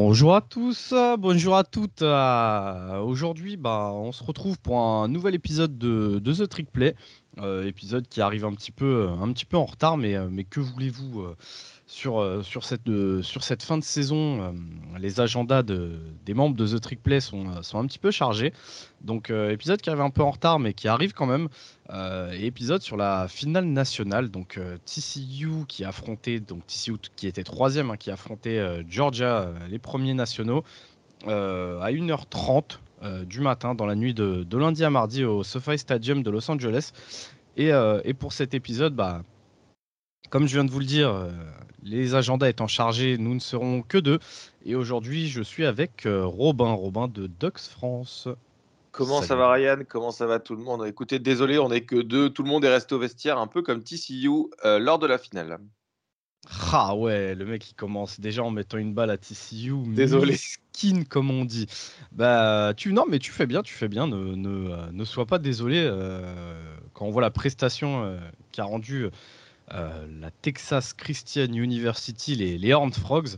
Bonjour à tous, bonjour à toutes. Euh, aujourd'hui, bah, on se retrouve pour un nouvel épisode de, The Trick Play. Euh, épisode qui arrive un petit peu, peu en retard, mais, euh, que voulez-vous sur, sur, cette, sur cette fin de saison Les agendas des membres de The Trick Play sont, sont un petit peu chargés. Donc, épisode qui arrive un peu en retard, mais qui arrive quand même. Et épisode sur la finale nationale. Donc, TCU qui affrontait, donc TCU qui était troisième, hein, qui affrontait Georgia, les premiers nationaux, à 1h30 euh, du matin, dans la nuit de, lundi à mardi au SoFi Stadium de Los Angeles. Et, euh, pour cet épisode, bah, comme je viens de vous le dire, euh, les agendas étant chargés, nous ne serons que deux. Et aujourd'hui, je suis avec Robin, Robin de Dux France. Comment ça va Ryan? Comment ça va tout le monde? Écoutez, désolé, on n'est que deux. Tout le monde est resté au vestiaire, un peu comme TCU lors de la finale. Ah ouais, le mec il commence déjà en mettant une balle à TCU. Désolé. Skin comme on dit. Bah tu non mais tu fais bien, tu fais bien. Ne, ne, euh, ne sois pas désolé euh, quand on voit la prestation euh, qu'a rendue la Texas Christian University, les, les Horned Frogs.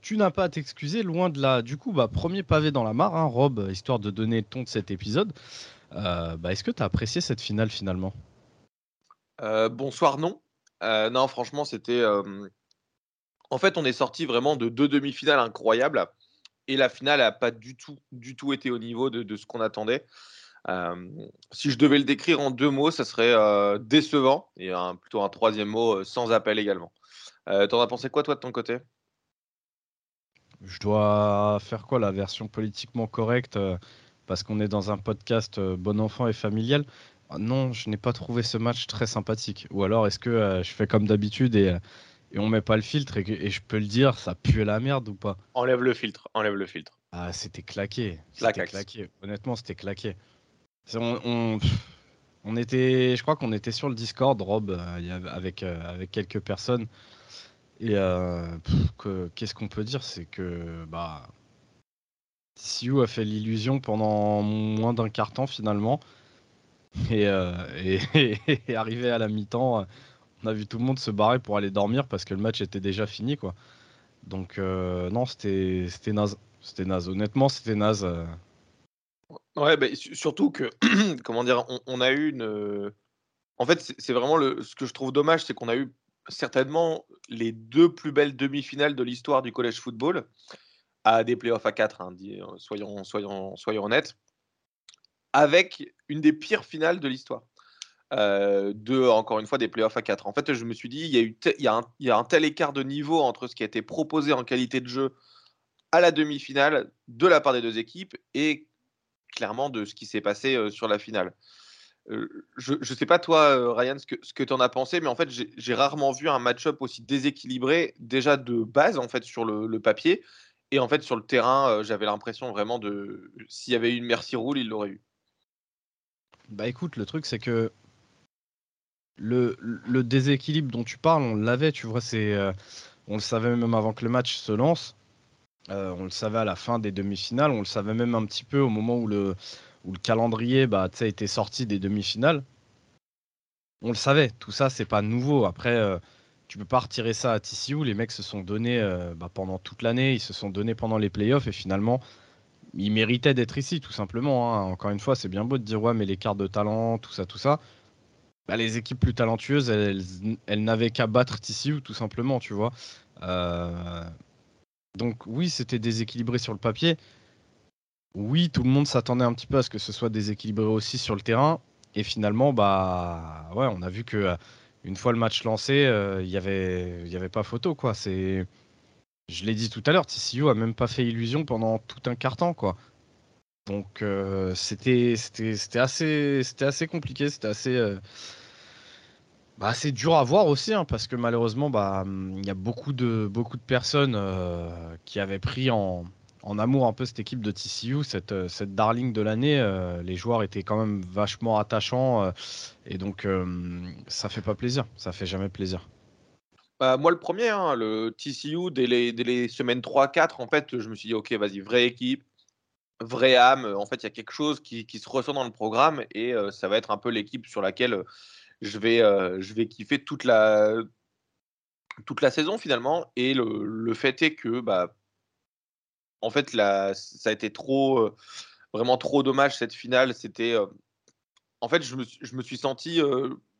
Tu n'as pas à t'excuser, loin de là. Du coup, bah, premier pavé dans la mare, hein, Rob, histoire de donner le ton de cet épisode. bah, Est-ce que tu as apprécié cette finale finalement? Bonsoir, non. Euh, non, franchement, c'était. En fait, on est sorti vraiment de deux demi-finales incroyables. Et la finale n'a pas du tout, du tout été au niveau de, ce qu'on attendait. si je devais le décrire en deux mots, ça serait décevant. Et plutôt un troisième mot, sans appel également. T'en as pensé quoi, toi, de ton côté? Je dois faire quoi, la version politiquement correcte Parce qu'on est dans un podcast bon enfant et familial? Ah non, je n'ai pas trouvé ce match très sympathique. Ou alors est-ce que euh, je fais comme d'habitude et, et on met pas le filtre et, je peux le dire, ça pue la merde ou pas? Enlève le filtre, enlève le filtre. Ah, c'était claqué. C'était claqué. Honnêtement, c'était claqué. On, on, était, je crois qu'on était sur le Discord, Rob, euh, avec, euh, avec quelques personnes. Et qu'est-ce qu'on peut dire? C'est que bah, TCU a fait l'illusion pendant moins d'un quart temps finalement. Euh, et, arrivé à la mi-temps, on a vu tout le monde se barrer pour aller dormir parce que le match était déjà fini. quoi. Donc euh, non, c'était naze. C'était naze. Honnêtement, c'était naze. Euh. Ouais, bah, surtout que, comment dire, on, a eu une. En fait, c'est vraiment le, ce que je trouve dommage, c'est qu'on a eu certainement les deux plus belles demi-finales de l'histoire du collège football à des playoffs à 4, hein, soyons, soyons, soyons honnêtes avec une des pires finales de l'histoire. Euh, de, encore une fois, des playoffs à 4. En fait, je me suis dit, il y a un tel écart de niveau entre ce qui a été proposé en qualité de jeu à la demi-finale de la part des deux équipes et clairement de ce qui s'est passé euh, sur la finale. Je ne sais pas toi, Ryan, ce que, tu en as pensé, mais en fait, j'ai rarement vu un match-up aussi déséquilibré déjà de base en fait sur le, papier et en fait sur le terrain, j'avais l'impression vraiment de s'il y avait eu une merci rule, il l'aurait eu. Bah écoute, le truc c'est que le, déséquilibre dont tu parles, on l'avait, tu vois, c'est, on le savait même avant que le match se lance. On le savait à la fin des demi-finales, on le savait même un petit peu au moment où le, où le calendrier bah, était sorti des demi-finales. On le savait, tout ça c'est pas nouveau. Après, euh, tu peux pas retirer ça à TCU. Les mecs se sont donnés bah, pendant toute l'année, ils se sont donnés pendant les playoffs et finalement il méritait d'être ici, tout simplement. Hein. Encore une fois, c'est bien beau de dire ouais, mais les cartes de talent, tout ça, tout ça. Bah, les équipes plus talentueuses, elles, n'avaient qu'à battre TCU, tout simplement, tu vois. Euh, donc oui, c'était déséquilibré sur le papier. Oui, tout le monde s'attendait un petit peu à ce que ce soit déséquilibré aussi sur le terrain. Et finalement, bah ouais, on a vu que euh, une fois le match lancé, euh, il n'y avait, y avait pas photo, quoi. Je l'ai dit tout à l'heure, TCU a même pas fait illusion pendant tout un quart temps, quoi. Donc euh, c'était assez assez compliqué, c'était assez euh, bah, assez dur à voir aussi, hein, parce que malheureusement, bah il y a beaucoup de beaucoup de personnes euh, qui avaient pris en, en, amour un peu cette équipe de TCU, cette, cette darling de l'année. les joueurs étaient quand même vachement attachants et donc ça fait pas plaisir, ça fait jamais plaisir. Bah, moi, le premier, hein, le TCU, dès les, semaines 3-4, en fait, je me suis dit, OK, vas-y, vraie équipe, vraie âme. En fait, il y a quelque chose qui, se ressent dans le programme et euh, ça va être un peu l'équipe sur laquelle euh, je vais, euh, kiffer toute la, saison finalement. Et le, fait est que bah, en fait, ça a été trop, vraiment trop dommage cette finale. C'était, en fait, je me, suis senti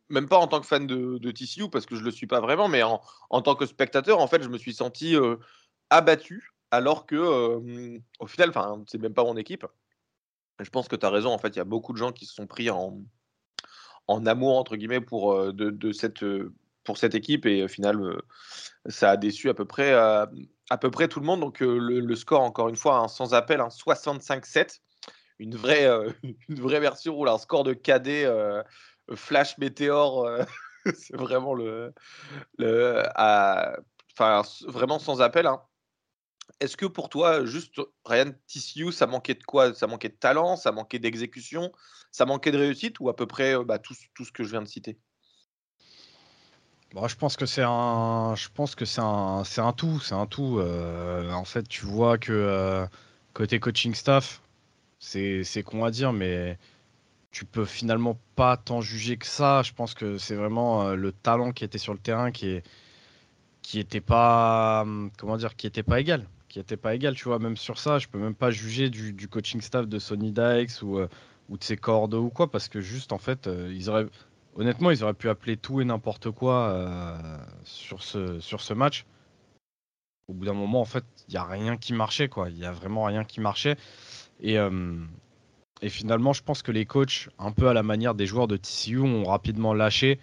même pas en tant que fan de, de, TCU, parce que je ne le suis pas vraiment, mais en, tant que spectateur, en fait, je me suis senti abattu, alors que, au final, enfin, c'est même pas mon équipe. Je pense que tu as raison, en fait, il y a beaucoup de gens qui se sont pris en, amour, entre guillemets, pour, de cette, pour cette équipe, et au final, ça a déçu à peu près, à peu près tout le monde. Donc, le, score, encore une fois, hein, sans appel, 65-7 une vraie, version ou un score de cadet flash météore. c'est vraiment le, enfin vraiment sans appel. Hein. Est-ce que pour toi, juste Ryan TCU, ça manquait de quoi? Ça manquait de talent, ça manquait d'exécution, ça manquait de réussite? Ou à peu près bah, tout, ce que je viens de citer? Bon, je pense que c'est un, je pense que c'est un, c'est un tout, c'est un tout. en fait, tu vois que côté coaching staff, c'est, c'est con à dire, mais tu peux finalement pas t'en juger que ça. Je pense que c'est vraiment euh, le talent qui était sur le terrain qui est qui était pas hum, comment dire qui était pas égal qui était pas égal tu vois même sur ça je peux même pas juger du, coaching staff de Sony Dykes ou, euh, ou de ses cordes ou quoi parce que juste en fait euh, ils auraient honnêtement ils auraient pu appeler tout et n'importe quoi sur ce sur ce match au bout d'un moment en fait il y a rien qui marchait quoi il y a vraiment rien qui marchait et hum, et finalement, je pense que les coachs, un peu à la manière des joueurs de TCU, ont rapidement lâché.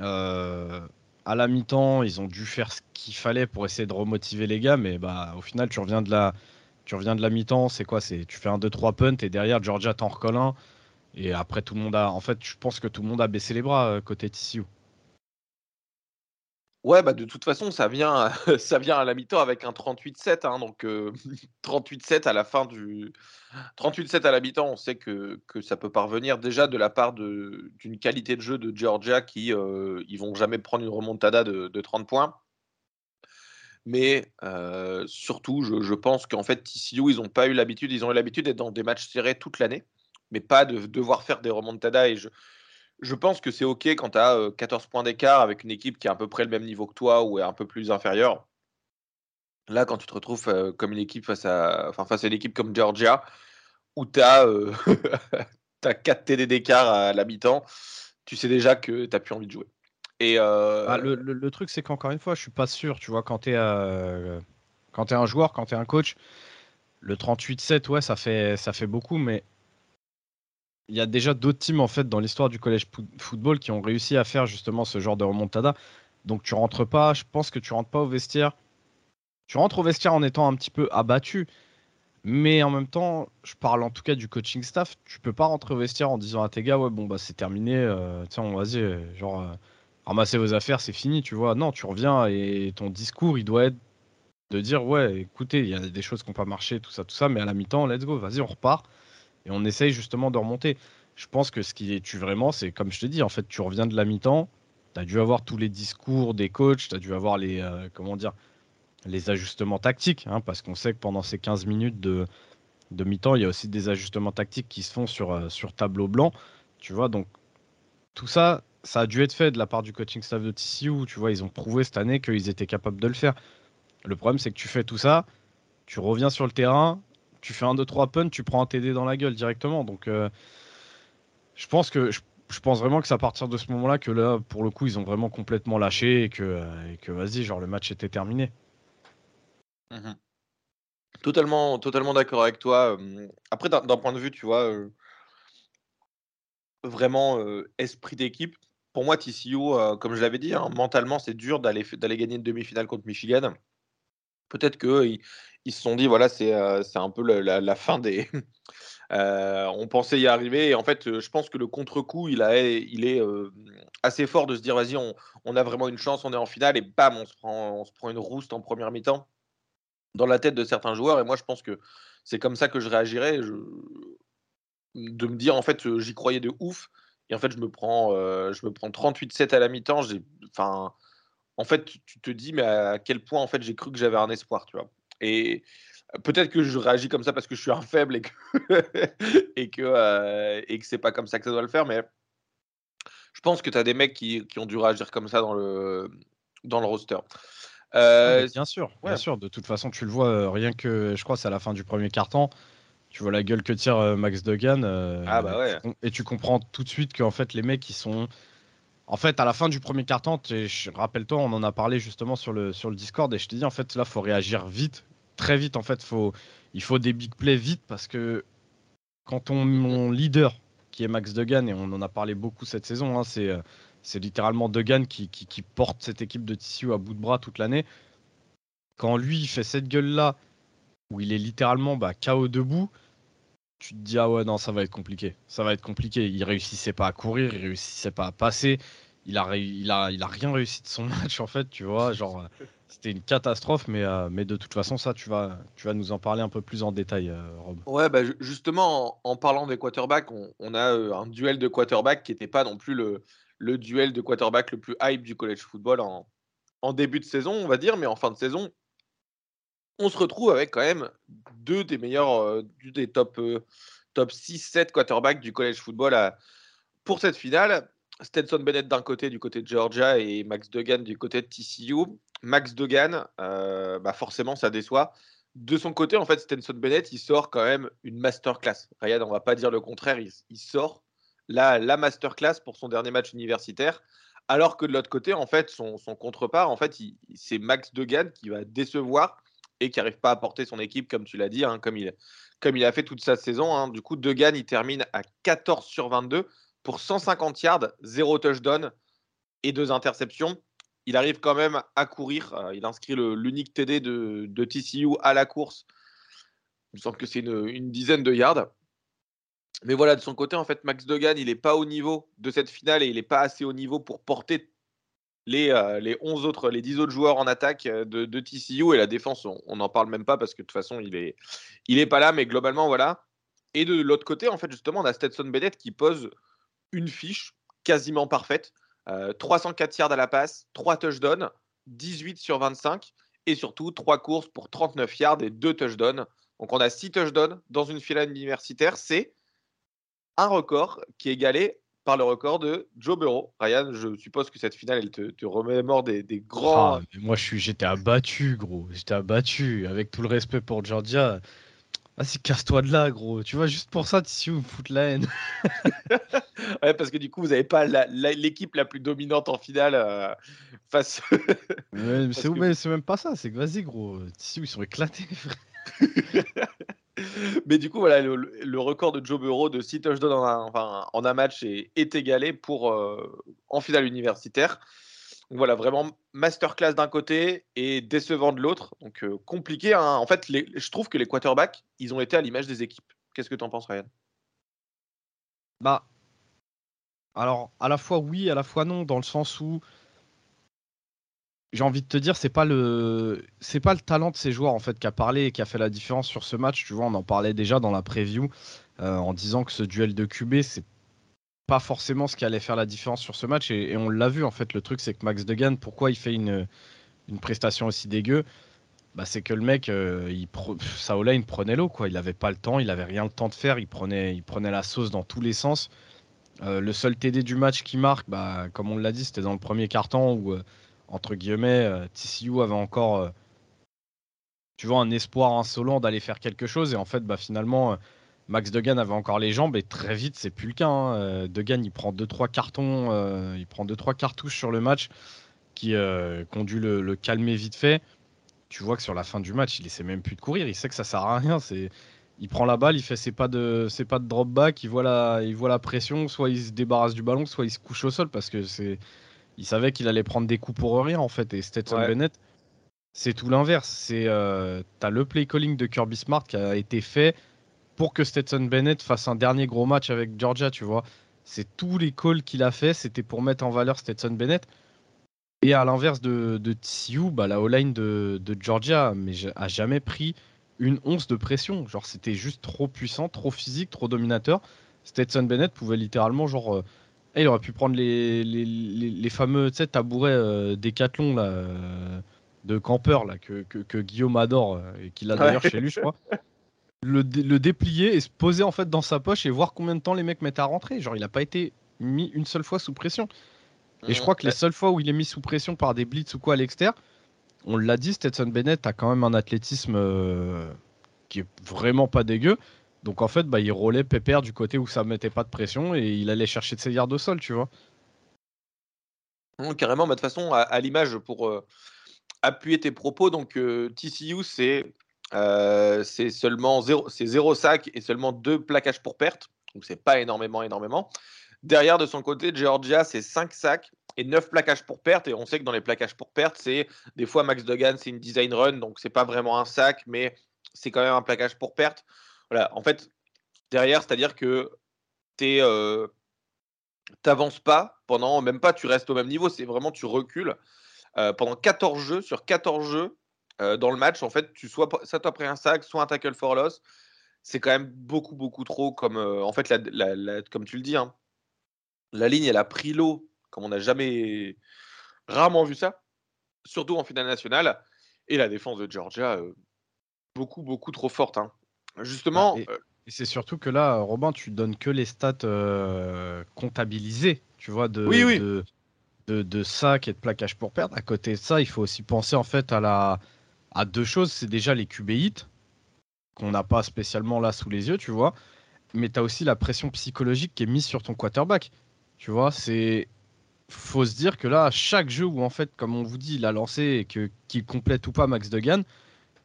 Euh, à la mi-temps, ils ont dû faire ce qu'il fallait pour essayer de remotiver les gars, mais bah, au final, tu reviens de la, tu reviens de la mi-temps, c'est quoi? C'est tu fais un 2-3 punt et derrière Georgia t'en recolle un. Et après, tout le monde a. En fait, je pense que tout le monde a baissé les bras euh, côté TCU. Ouais, bah de toute façon, ça vient, ça vient à la mi-temps avec un 38-7. Hein, donc 38-7 à la fin du 38-7 à la mi-temps, on sait que, que, ça peut parvenir déjà de la part d'une qualité de jeu de Georgia qui ils vont jamais prendre une remontada de, de 30 points. Mais surtout, je, je, pense qu'en fait, TCU, ils n'ont pas eu l'habitude, ils ont eu l'habitude d'être dans des matchs serrés toute l'année, mais pas de devoir faire des remontadas. Et je, je pense que c'est OK quand tu as 14 points d'écart avec une équipe qui est à peu près le même niveau que toi ou est un peu plus inférieure. Là, quand tu te retrouves comme une équipe face à, enfin, face à une équipe comme Georgia, où tu as, 4 TD d'écart à l'habitant, tu sais déjà que tu n'as plus envie de jouer. Et bah, le, truc, c'est qu'encore une fois, je suis pas sûr. Tu vois, quand tu es, es un joueur, quand tu es un coach, le 38-7, ouais, ça fait, ça fait beaucoup, mais il y a déjà d'autres teams en fait dans l'histoire du collège football qui ont réussi à faire justement ce genre de remontada. Donc tu rentres pas, je pense que tu rentres pas au vestiaire. Tu rentres au vestiaire en étant un petit peu abattu, mais en même temps, je parle en tout cas du coaching staff. Tu peux pas rentrer au vestiaire en disant à tes gars ouais bon bah c'est terminé, euh, tiens vas-y euh, genre euh, ramassez vos affaires c'est fini tu vois. Non tu reviens et ton discours il doit être de dire ouais écoutez il y a des choses qui n'ont pas marché tout ça tout ça mais à la mi-temps let's go vas-y on repart et on essaye justement de remonter. Je pense que ce qui est tu vraiment, c'est comme je te dis, en fait, tu reviens de la mi-temps, tu as dû avoir tous les discours des coachs, tu as dû avoir les, euh, comment dire, les ajustements tactiques, hein, parce qu'on sait que pendant ces 15 minutes de, de mi-temps, il y a aussi des ajustements tactiques qui se font sur, euh, sur tableau blanc, tu vois, donc tout ça, ça a dû être fait de la part du coaching staff de TCU, tu vois, ils ont prouvé cette année qu'ils étaient capables de le faire. Le problème, c'est que tu fais tout ça, tu reviens sur le terrain, tu fais un 2-3 punts, tu prends un TD dans la gueule directement. Donc, euh, je pense que je, pense vraiment que c'est à partir de ce moment-là que là, pour le coup, ils ont vraiment complètement lâché et que, que vas-y, genre le match était terminé. Mmh totalement, totalement d'accord avec toi. Après, d'un point de vue, tu vois, euh, vraiment euh, esprit d'équipe. Pour moi, TCU, comme je l'avais dit, hein, mentalement, c'est dur d'aller gagner une demi-finale contre Michigan. Peut-être qu'ils ils se sont dit, voilà, c'est un peu la, fin des. on pensait y arriver. Et en fait, je pense que le contre-coup, il, il est assez fort de se dire, vas-y, on, a vraiment une chance, on est en finale, et bam, on se prend, on se prend une rouste en première mi-temps dans la tête de certains joueurs. Et moi, je pense que c'est comme ça que je réagirais. De me dire, en fait, j'y croyais de ouf. Et en fait, je me prends, je me prends 38-7 à la mi-temps. Enfin, en fait, tu te dis, mais à quel point, en fait, j'ai cru que j'avais un espoir, tu vois? Et peut-être que je réagis comme ça parce que je suis un faible et que et que euh, et que c'est pas comme ça que ça doit le faire, mais je pense que tu as des mecs qui, qui, ont dû réagir comme ça dans le dans le roster. Euh, bien sûr, ouais. bien sûr. De toute façon, tu le vois, euh, rien que, je crois, c'est à la fin du premier quart-temps. Tu vois la gueule que tire Max euh, Ah bah ouais. Et tu comprends tout de suite qu'en fait, les mecs, ils sont. En fait, à la fin du premier quart-temps, rappelle-toi, on en a parlé justement sur le, sur le Discord. Et je t'ai dit, en fait, là, faut réagir vite, très vite. En fait, il faut des big plays vite parce que quand ton mon leader, qui est Max Degan, et on en a parlé beaucoup cette saison, hein, c'est. euh, c'est littéralement Degan qui, porte cette équipe de TCU à bout de bras toute l'année. Quand lui, il fait cette gueule-là, où il est littéralement bah, KO debout, tu te dis, ah ouais, non, ça va être compliqué. Ça va être compliqué. Il réussissait pas à courir, il réussissait pas à passer. Il a, rien réussi de son match, en fait, tu vois. Genre, c'était une catastrophe, mais, euh, de toute façon, ça, tu vas, nous en parler un peu plus en détail, euh, Rob. Ouais, bah, ju- justement, en, parlant des quarterbacks, on, a euh, un duel de quarterbacks qui n'était pas non plus le, duel de quarterback le plus hype du college football en, début de saison, on va dire, mais en fin de saison, on se retrouve avec quand même deux des meilleurs, des top, top 6-7 quarterbacks du college football pour cette finale. Stetson Bennett d'un côté, du côté de Georgia, et Max Duggan du côté de TCU. Max Duggan, euh, bah forcément, ça déçoit. De son côté, en fait, Stetson Bennett, il sort quand même une masterclass. Ryan, on va pas dire le contraire, il, sort la, la masterclass pour son dernier match universitaire. Alors que de l'autre côté, en fait, son, contrepart, en fait, c'est Max Duggan qui va décevoir et qui n'arrive pas à porter son équipe, comme tu l'as dit, hein, comme, il, comme il a fait toute sa saison. hein. Du coup, Duggan, il termine à 14 sur 22 pour 150 yards, 0 touchdown et 2 interceptions. Il arrive quand même à courir. Euh, il inscrit l'unique TD de, TCU à la course. Il me semble que c'est une, dizaine de yards. Mais voilà, de son côté, en fait, Max Duggan, il n'est pas au niveau de cette finale et il n'est pas assez au niveau pour porter les, euh, les 11 autres, les 10 autres joueurs en attaque euh, de, TCU et la défense, on n'en parle même pas parce que de toute façon, il est, il est pas là, mais globalement, voilà. Et de l'autre côté, en fait, justement, on a Stetson Bennett qui pose une fiche quasiment parfaite. Euh, 304 yards à la passe, 3 touchdowns, 18 sur 25 et surtout 3 courses pour 39 yards et 2 touchdowns. Donc on a 6 touchdowns dans une finale universitaire. C'est un record qui est égalé par le record de Joe Burrow. Ryan, je suppose que cette finale, elle te, remémore des, grands. Ah, moi, j'étais abattu, gros. J'étais abattu. Avec tout le respect pour Georgia. Vas-y, casse-toi de là, gros. Tu vois, juste pour ça, tu me foutre la haine. Ouais, parce que du coup, vous n'avez pas la- la- l'équipe la, plus dominante en finale euh, face. Mais c'est que- mais c'est même pas ça. C'est que vas-y, gros. Tissu, ils sont éclatés. Mais du coup, voilà, le, le record de Joe Burrow de 6 touchdowns en un, enfin, en un match est, est égalé pour, euh, en finale universitaire. Donc voilà, vraiment masterclass d'un côté et décevant de l'autre. Donc euh, compliqué. hein. En fait, je trouve que les quarterbacks, ils ont été à l'image des équipes. Qu'est-ce que tu en penses, Ryan? Bah. Alors, à la fois oui, à la fois non, dans le sens où. J'ai envie de te dire, c'est pas le c'est pas le talent de ces joueurs en fait qui a parlé et qui a fait la différence sur ce match. Tu vois, on en parlait déjà dans la preview euh, en disant que ce duel de QB c'est pas forcément ce qui allait faire la différence sur ce match et, on l'a vu en fait. Le truc c'est que Max Degan, pourquoi il fait une une prestation aussi dégueu? Bah, c'est que le mec, euh, il pro... sa O-line prenait l'eau quoi. Il avait pas le temps, il avait rien le temps de faire. Il prenait il prenait la sauce dans tous les sens. Euh, le seul TD du match qui marque, bah, comme on l'a dit, c'était dans le premier carton où, euh, entre guillemets, TCU avait encore, tu vois, un espoir insolent d'aller faire quelque chose. Et en fait, bah, finalement, Max Degan avait encore les jambes et très vite, c'est plus le cas. hein. Euh, Degan, il prend 2-3 cartons, euh, il prend deux trois cartouches sur le match qui, euh, ont dû le, le calmer vite fait. Tu vois que sur la fin du match, il essaie même plus de courir. Il sait que ça sert à rien. C'est il prend la balle, il fait ses pas de, ses pas de drop back, il voit, la, il voit la pression, soit il se débarrasse du ballon, soit il se couche au sol parce que c'est, il savait qu'il allait prendre des coups pour rien en fait. Et Stetson Ouais. Bennett, c'est tout l'inverse. C'est, euh, t'as le play calling de Kirby Smart qui a été fait pour que Stetson Bennett fasse un dernier gros match avec Georgia, tu vois. C'est tous les calls qu'il a fait, c'était pour mettre en valeur Stetson Bennett. Et à l'inverse de, de TCU, bah, la O-line de, de Georgia mais, a jamais pris une once de pression. Genre, c'était juste trop puissant, trop physique, trop dominateur. Stetson Bennett pouvait littéralement, genre, euh, eh, il aurait pu prendre les, les, les, les fameux tabourets euh, Décathlon là, euh, de campeur là, que, que, que Guillaume adore euh, et qu'il a d'ailleurs Ouais. chez lui, je crois. Le, dé- le déplier et se poser en fait dans sa poche et voir combien de temps les mecs mettent à rentrer. Genre, il n'a pas été mis une seule fois sous pression. Et je crois que les seules fois où il est mis sous pression par des blitz ou quoi à l'extérieur, on l'a dit, Stetson Bennett a quand même un athlétisme euh, qui est vraiment pas dégueu. Donc en fait, bah, il roulait pépère du côté où ça mettait pas de pression et il allait chercher de ses yards au sol, tu vois. carrément, bah, de toute façon, à, l'image pour euh, appuyer tes propos, donc euh, TCU, c'est c'est seulement 0, 0 sac et seulement 2 plaquages pour perte. Donc c'est pas énormément, énormément. Derrière, de son côté, Georgia, c'est 5 sacs et 9 plaquages pour perte. Et on sait que dans les plaquages pour perte, c'est des fois Max Duggan, c'est une design run, donc c'est pas vraiment un sac, mais c'est quand même un plaquage pour perte. Voilà, en fait, derrière, c'est-à-dire que tu euh, t'avances pas pendant, même pas tu restes au même niveau, c'est vraiment tu recules. Euh, pendant 14 jeux, sur 14 jeux euh, dans le match, en fait, tu sois soit après un sac, soit un tackle for loss. C'est quand même beaucoup, beaucoup trop comme, en fait, comme tu le dis, hein, la ligne, elle a pris l'eau comme on n'a jamais rarement vu ça, surtout en finale nationale. Et la défense de Georgia, euh, beaucoup, beaucoup trop forte. Hein. Justement. Ah, et, c'est surtout que là, Robin, tu donnes que les stats euh, comptabilisées, tu vois, de, de, de, sacs et de plaquage pour perdre. À côté de ça, il faut aussi penser en fait à, la, à deux choses. C'est déjà les QB qu'on n'a pas spécialement là sous les yeux, tu vois. Mais tu as aussi la pression psychologique qui est mise sur ton quarterback. Tu vois, c'est faut se dire que là, chaque jeu où, en fait, comme on vous dit, il a lancé et qu'il complète ou pas Max Duggan,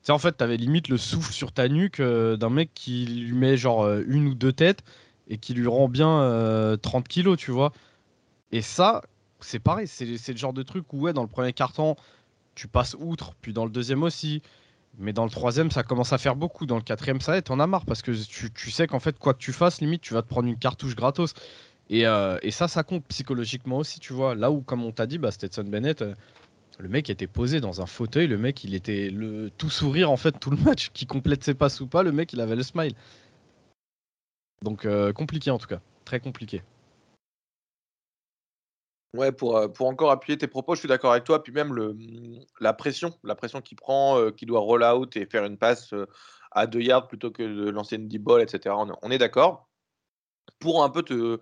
tu en fait, tu avais limite le souffle sur ta nuque euh, d'un mec qui lui met genre euh, une ou deux têtes et qui lui rend bien 30 euh, kilos, tu vois. Et ça, c'est pareil, c'est, le genre de truc où, ouais, dans le premier carton, tu passes outre, puis dans le deuxième aussi. Mais dans le troisième, ça commence à faire beaucoup. Dans le quatrième, ça t'en as marre parce que tu, sais qu'en fait, quoi que tu fasses, limite, tu vas te prendre une cartouche gratos. Euh, et, ça, ça compte psychologiquement aussi, tu vois. Là où, comme on t'a dit, bah, Stetson Bennett, euh, le mec était posé dans un fauteuil, le mec, il était le tout sourire en fait tout le match, qui complète ses passes ou pas, le mec, il avait le smile. Donc euh, compliqué en tout cas, très compliqué. Ouais, pour, pour encore appuyer tes propos, je suis d'accord avec toi. Puis même le, la pression, la pression qu'il prend, qu'il doit roll out et faire une passe à deux yards plutôt que de lancer une deep ball, etc. on est d'accord. Pour un peu te,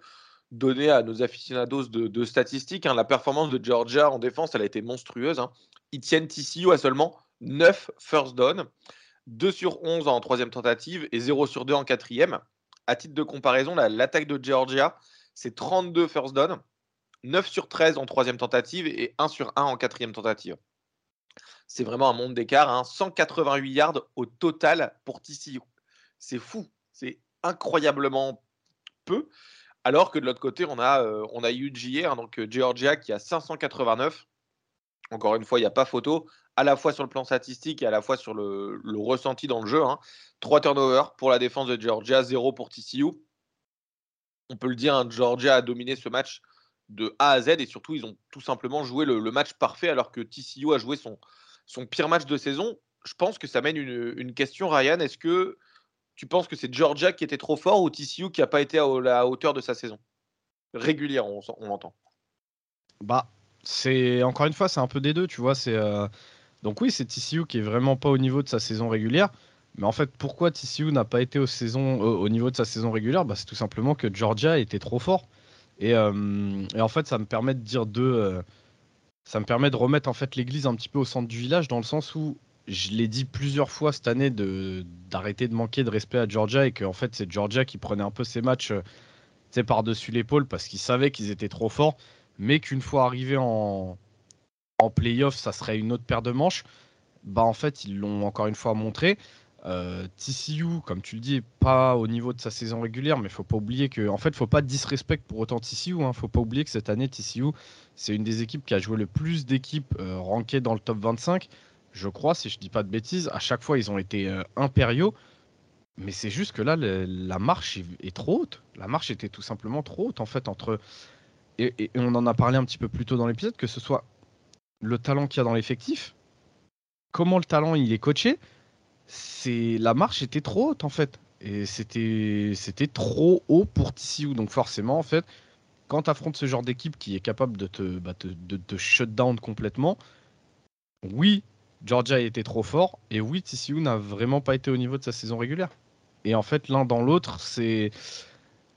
donner à nos aficionados de, statistiques. Hein. La performance de Georgia en défense, elle a été monstrueuse. Hein. Ils tiennent TCU à seulement 9 first down, 2 sur 11 en troisième tentative et 0 sur 2 en quatrième. À titre de comparaison, l'attaque de Georgia, c'est 32 first down, 9 sur 13 en troisième tentative et 1 sur 1 en quatrième tentative. C'est vraiment un monde d'écart. 188 hein. yards au total pour TCU. C'est fou. C'est incroyablement peu. Alors que de l'autre côté, on a, euh, on a UGA, hein, donc euh, Georgia, qui a 589. Encore une fois, il n'y a pas photo, à la fois sur le plan statistique et à la fois sur le, ressenti dans le jeu. Hein. 3 turnovers pour la défense de Georgia, 0 pour TCU. On peut le dire, hein, Georgia a dominé ce match de A à Z et surtout, ils ont tout simplement joué le, match parfait alors que TCU a joué son, son pire match de saison. Je pense que ça mène une, une question, Ryan. Est-ce que tu penses que c'est Georgia qui était trop fort ou TCU qui n'a pas été à la hauteur de sa saison? Régulière, on, l'entend. Bah, c'est encore une fois, c'est un peu des deux, tu vois. C'est euh, donc oui, c'est TCU qui est vraiment pas au niveau de sa saison régulière. Mais en fait, pourquoi TCU n'a pas été au, saison, au niveau de sa saison régulière? Bah, C'est tout simplement que Georgia était trop fort. Et, euh, et, en fait, ça me permet de dire. Euh, ça me permet de remettre en fait l'église un petit peu au centre du village, dans le sens où je l'ai dit plusieurs fois cette année d'arrêter de manquer de respect à Georgia et que fait c'est Georgia qui prenait un peu ses matchs euh, par-dessus l'épaule parce qu'ils savaient qu'ils étaient trop forts, mais qu'une fois arrivé en, en playoff, ça serait une autre paire de manches. Bah en fait ils l'ont encore une fois montré. Euh, TCU, comme tu le dis, pas au niveau de sa saison régulière, mais faut pas oublier que, en fait, faut pas disrespect pour autant TCU. Hein. Faut pas oublier que cette année, TCU, c'est une des équipes qui a joué le plus d'équipes euh, rankées dans le top 25 je crois, si je dis pas de bêtises, à chaque fois ils ont été euh, impériaux. Mais c'est juste que là, la marche est, trop haute. La marche était tout simplement trop haute en fait entre. Et, on en a parlé un petit peu plus tôt dans l'épisode, que ce soit le talent qu'il y a dans l'effectif, comment le talent il est coaché, c'est la marche était trop haute en fait. Et c'était c'était trop haut pour TCU. Donc forcément en fait, quand tu affrontes ce genre d'équipe qui est capable de te, bah, de te shut down complètement, oui, Georgia a été trop fort et oui, TCU n'a vraiment pas été au niveau de sa saison régulière. Et en fait, l'un dans l'autre, c'est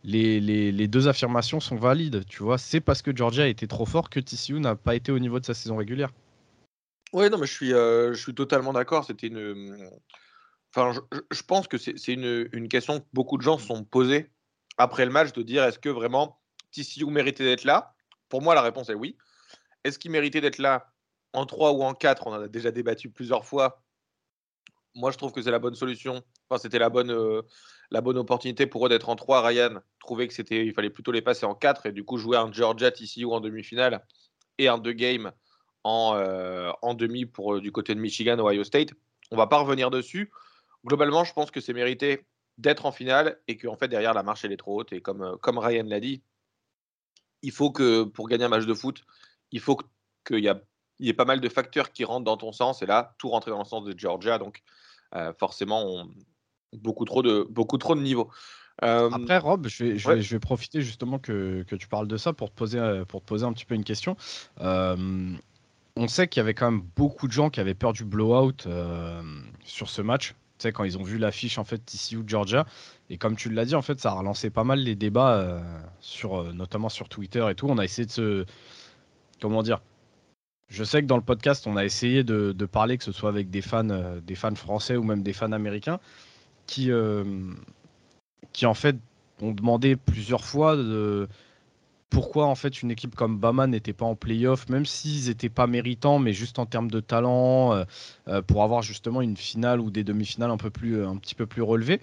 les, les, deux affirmations sont valides. Tu vois, c'est parce que Georgia a été trop fort que TCU n'a pas été au niveau de sa saison régulière. Oui, non, mais je suis, je suis totalement d'accord. C'était une. Enfin, je, pense que c'est une, une, question que beaucoup de gens se sont posés après le match de dire est-ce que vraiment TCU méritait d'être là? Pour moi, la réponse est oui. Est-ce qu'il méritait d'être là en 3 ou en 4 On en a déjà débattu plusieurs fois. Moi, je trouve que c'est la bonne solution. Enfin, c'était la bonne, la bonne opportunité pour eux d'être en 3. Ryan trouvait que c'était, il fallait plutôt les passer en 4 et du coup jouer un Georgia TCU en demi-finale et un 2 game en, euh, en demi pour euh, du côté de Michigan, Ohio State. On va pas revenir dessus. Globalement, je pense que c'est mérité d'être en finale et qu'en fait derrière la marche elle est trop haute et comme, euh, comme Ryan l'a dit, il faut que pour gagner un match de foot, il faut qu'il y, y, ait pas mal de facteurs qui rentrent dans ton sens et là tout rentrer dans le sens de Georgia donc forcément on, beaucoup trop de beaucoup trop de niveaux. Après, Rob, je vais, je, vais, je vais, profiter justement que, que, tu parles de ça pour te poser, pour te poser un petit peu une question on sait qu'il y avait quand même beaucoup de gens qui avaient peur du blowout euh, sur ce match. Tu sais, quand ils ont vu l'affiche en fait TCU Georgia. Et comme tu l'as dit, en fait, ça a relancé pas mal les débats, euh, sur, euh, notamment sur Twitter et tout. On a essayé de se. Comment dire Je sais que dans le podcast, on a essayé de, parler, que ce soit avec des fans, des fans français ou même des fans américains, qui, qui en fait ont demandé plusieurs fois de pourquoi en fait une équipe comme Bama n'était pas en playoff, même s'ils n'étaient pas méritants, mais juste en termes de talent, euh, euh, pour avoir justement une finale ou des demi-finales un, peu plus, euh, un petit peu plus relevées.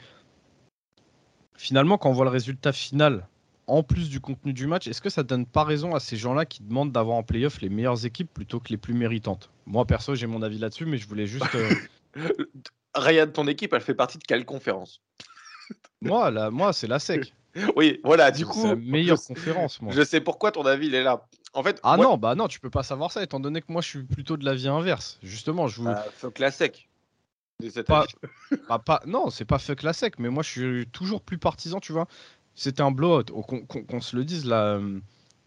Finalement, quand on voit le résultat final, en plus du contenu du match, est-ce que ça donne pas raison à ces gens-là qui demandent d'avoir en playoff les meilleures équipes plutôt que les plus méritantes? Moi, perso, j'ai mon avis là-dessus, mais je voulais juste. Ryan, ton équipe, elle fait partie de quelle conférence? Moi, là, moi c'est la SEC. Oui, voilà, du coup. C'est la meilleure conférence, moi. Je sais pourquoi ton avis il est là. En fait, ah non, bah non, tu peux pas savoir ça, étant donné que moi je suis plutôt de l'avis inverse. Justement, je vous. Bah, fuck la sec. Pas... bah, pas... Non, c'est pas fuck la sec, mais moi je suis toujours plus partisan, tu vois. C'était un blowout. Qu'on se le dise, là, euh,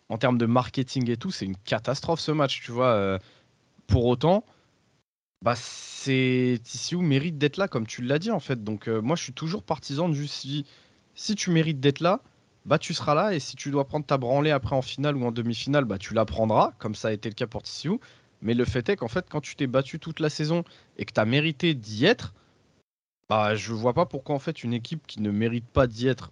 en termes de marketing et tout, c'est une catastrophe ce match, tu vois. Euh. Pour autant, bah, c'est TCU mérite d'être là, comme tu l'as dit en fait. Donc, euh, moi je suis toujours partisan de juste si tu mérites d'être là, bah tu seras là. Et si tu dois prendre ta branlée après en finale ou en demi-finale, bah tu la prendras, comme ça a été le cas pour TCU. Mais le fait est qu'en fait, quand tu t'es battu toute la saison et que tu as mérité d'y être, bah je vois pas pourquoi en fait une équipe qui ne mérite pas d'y être,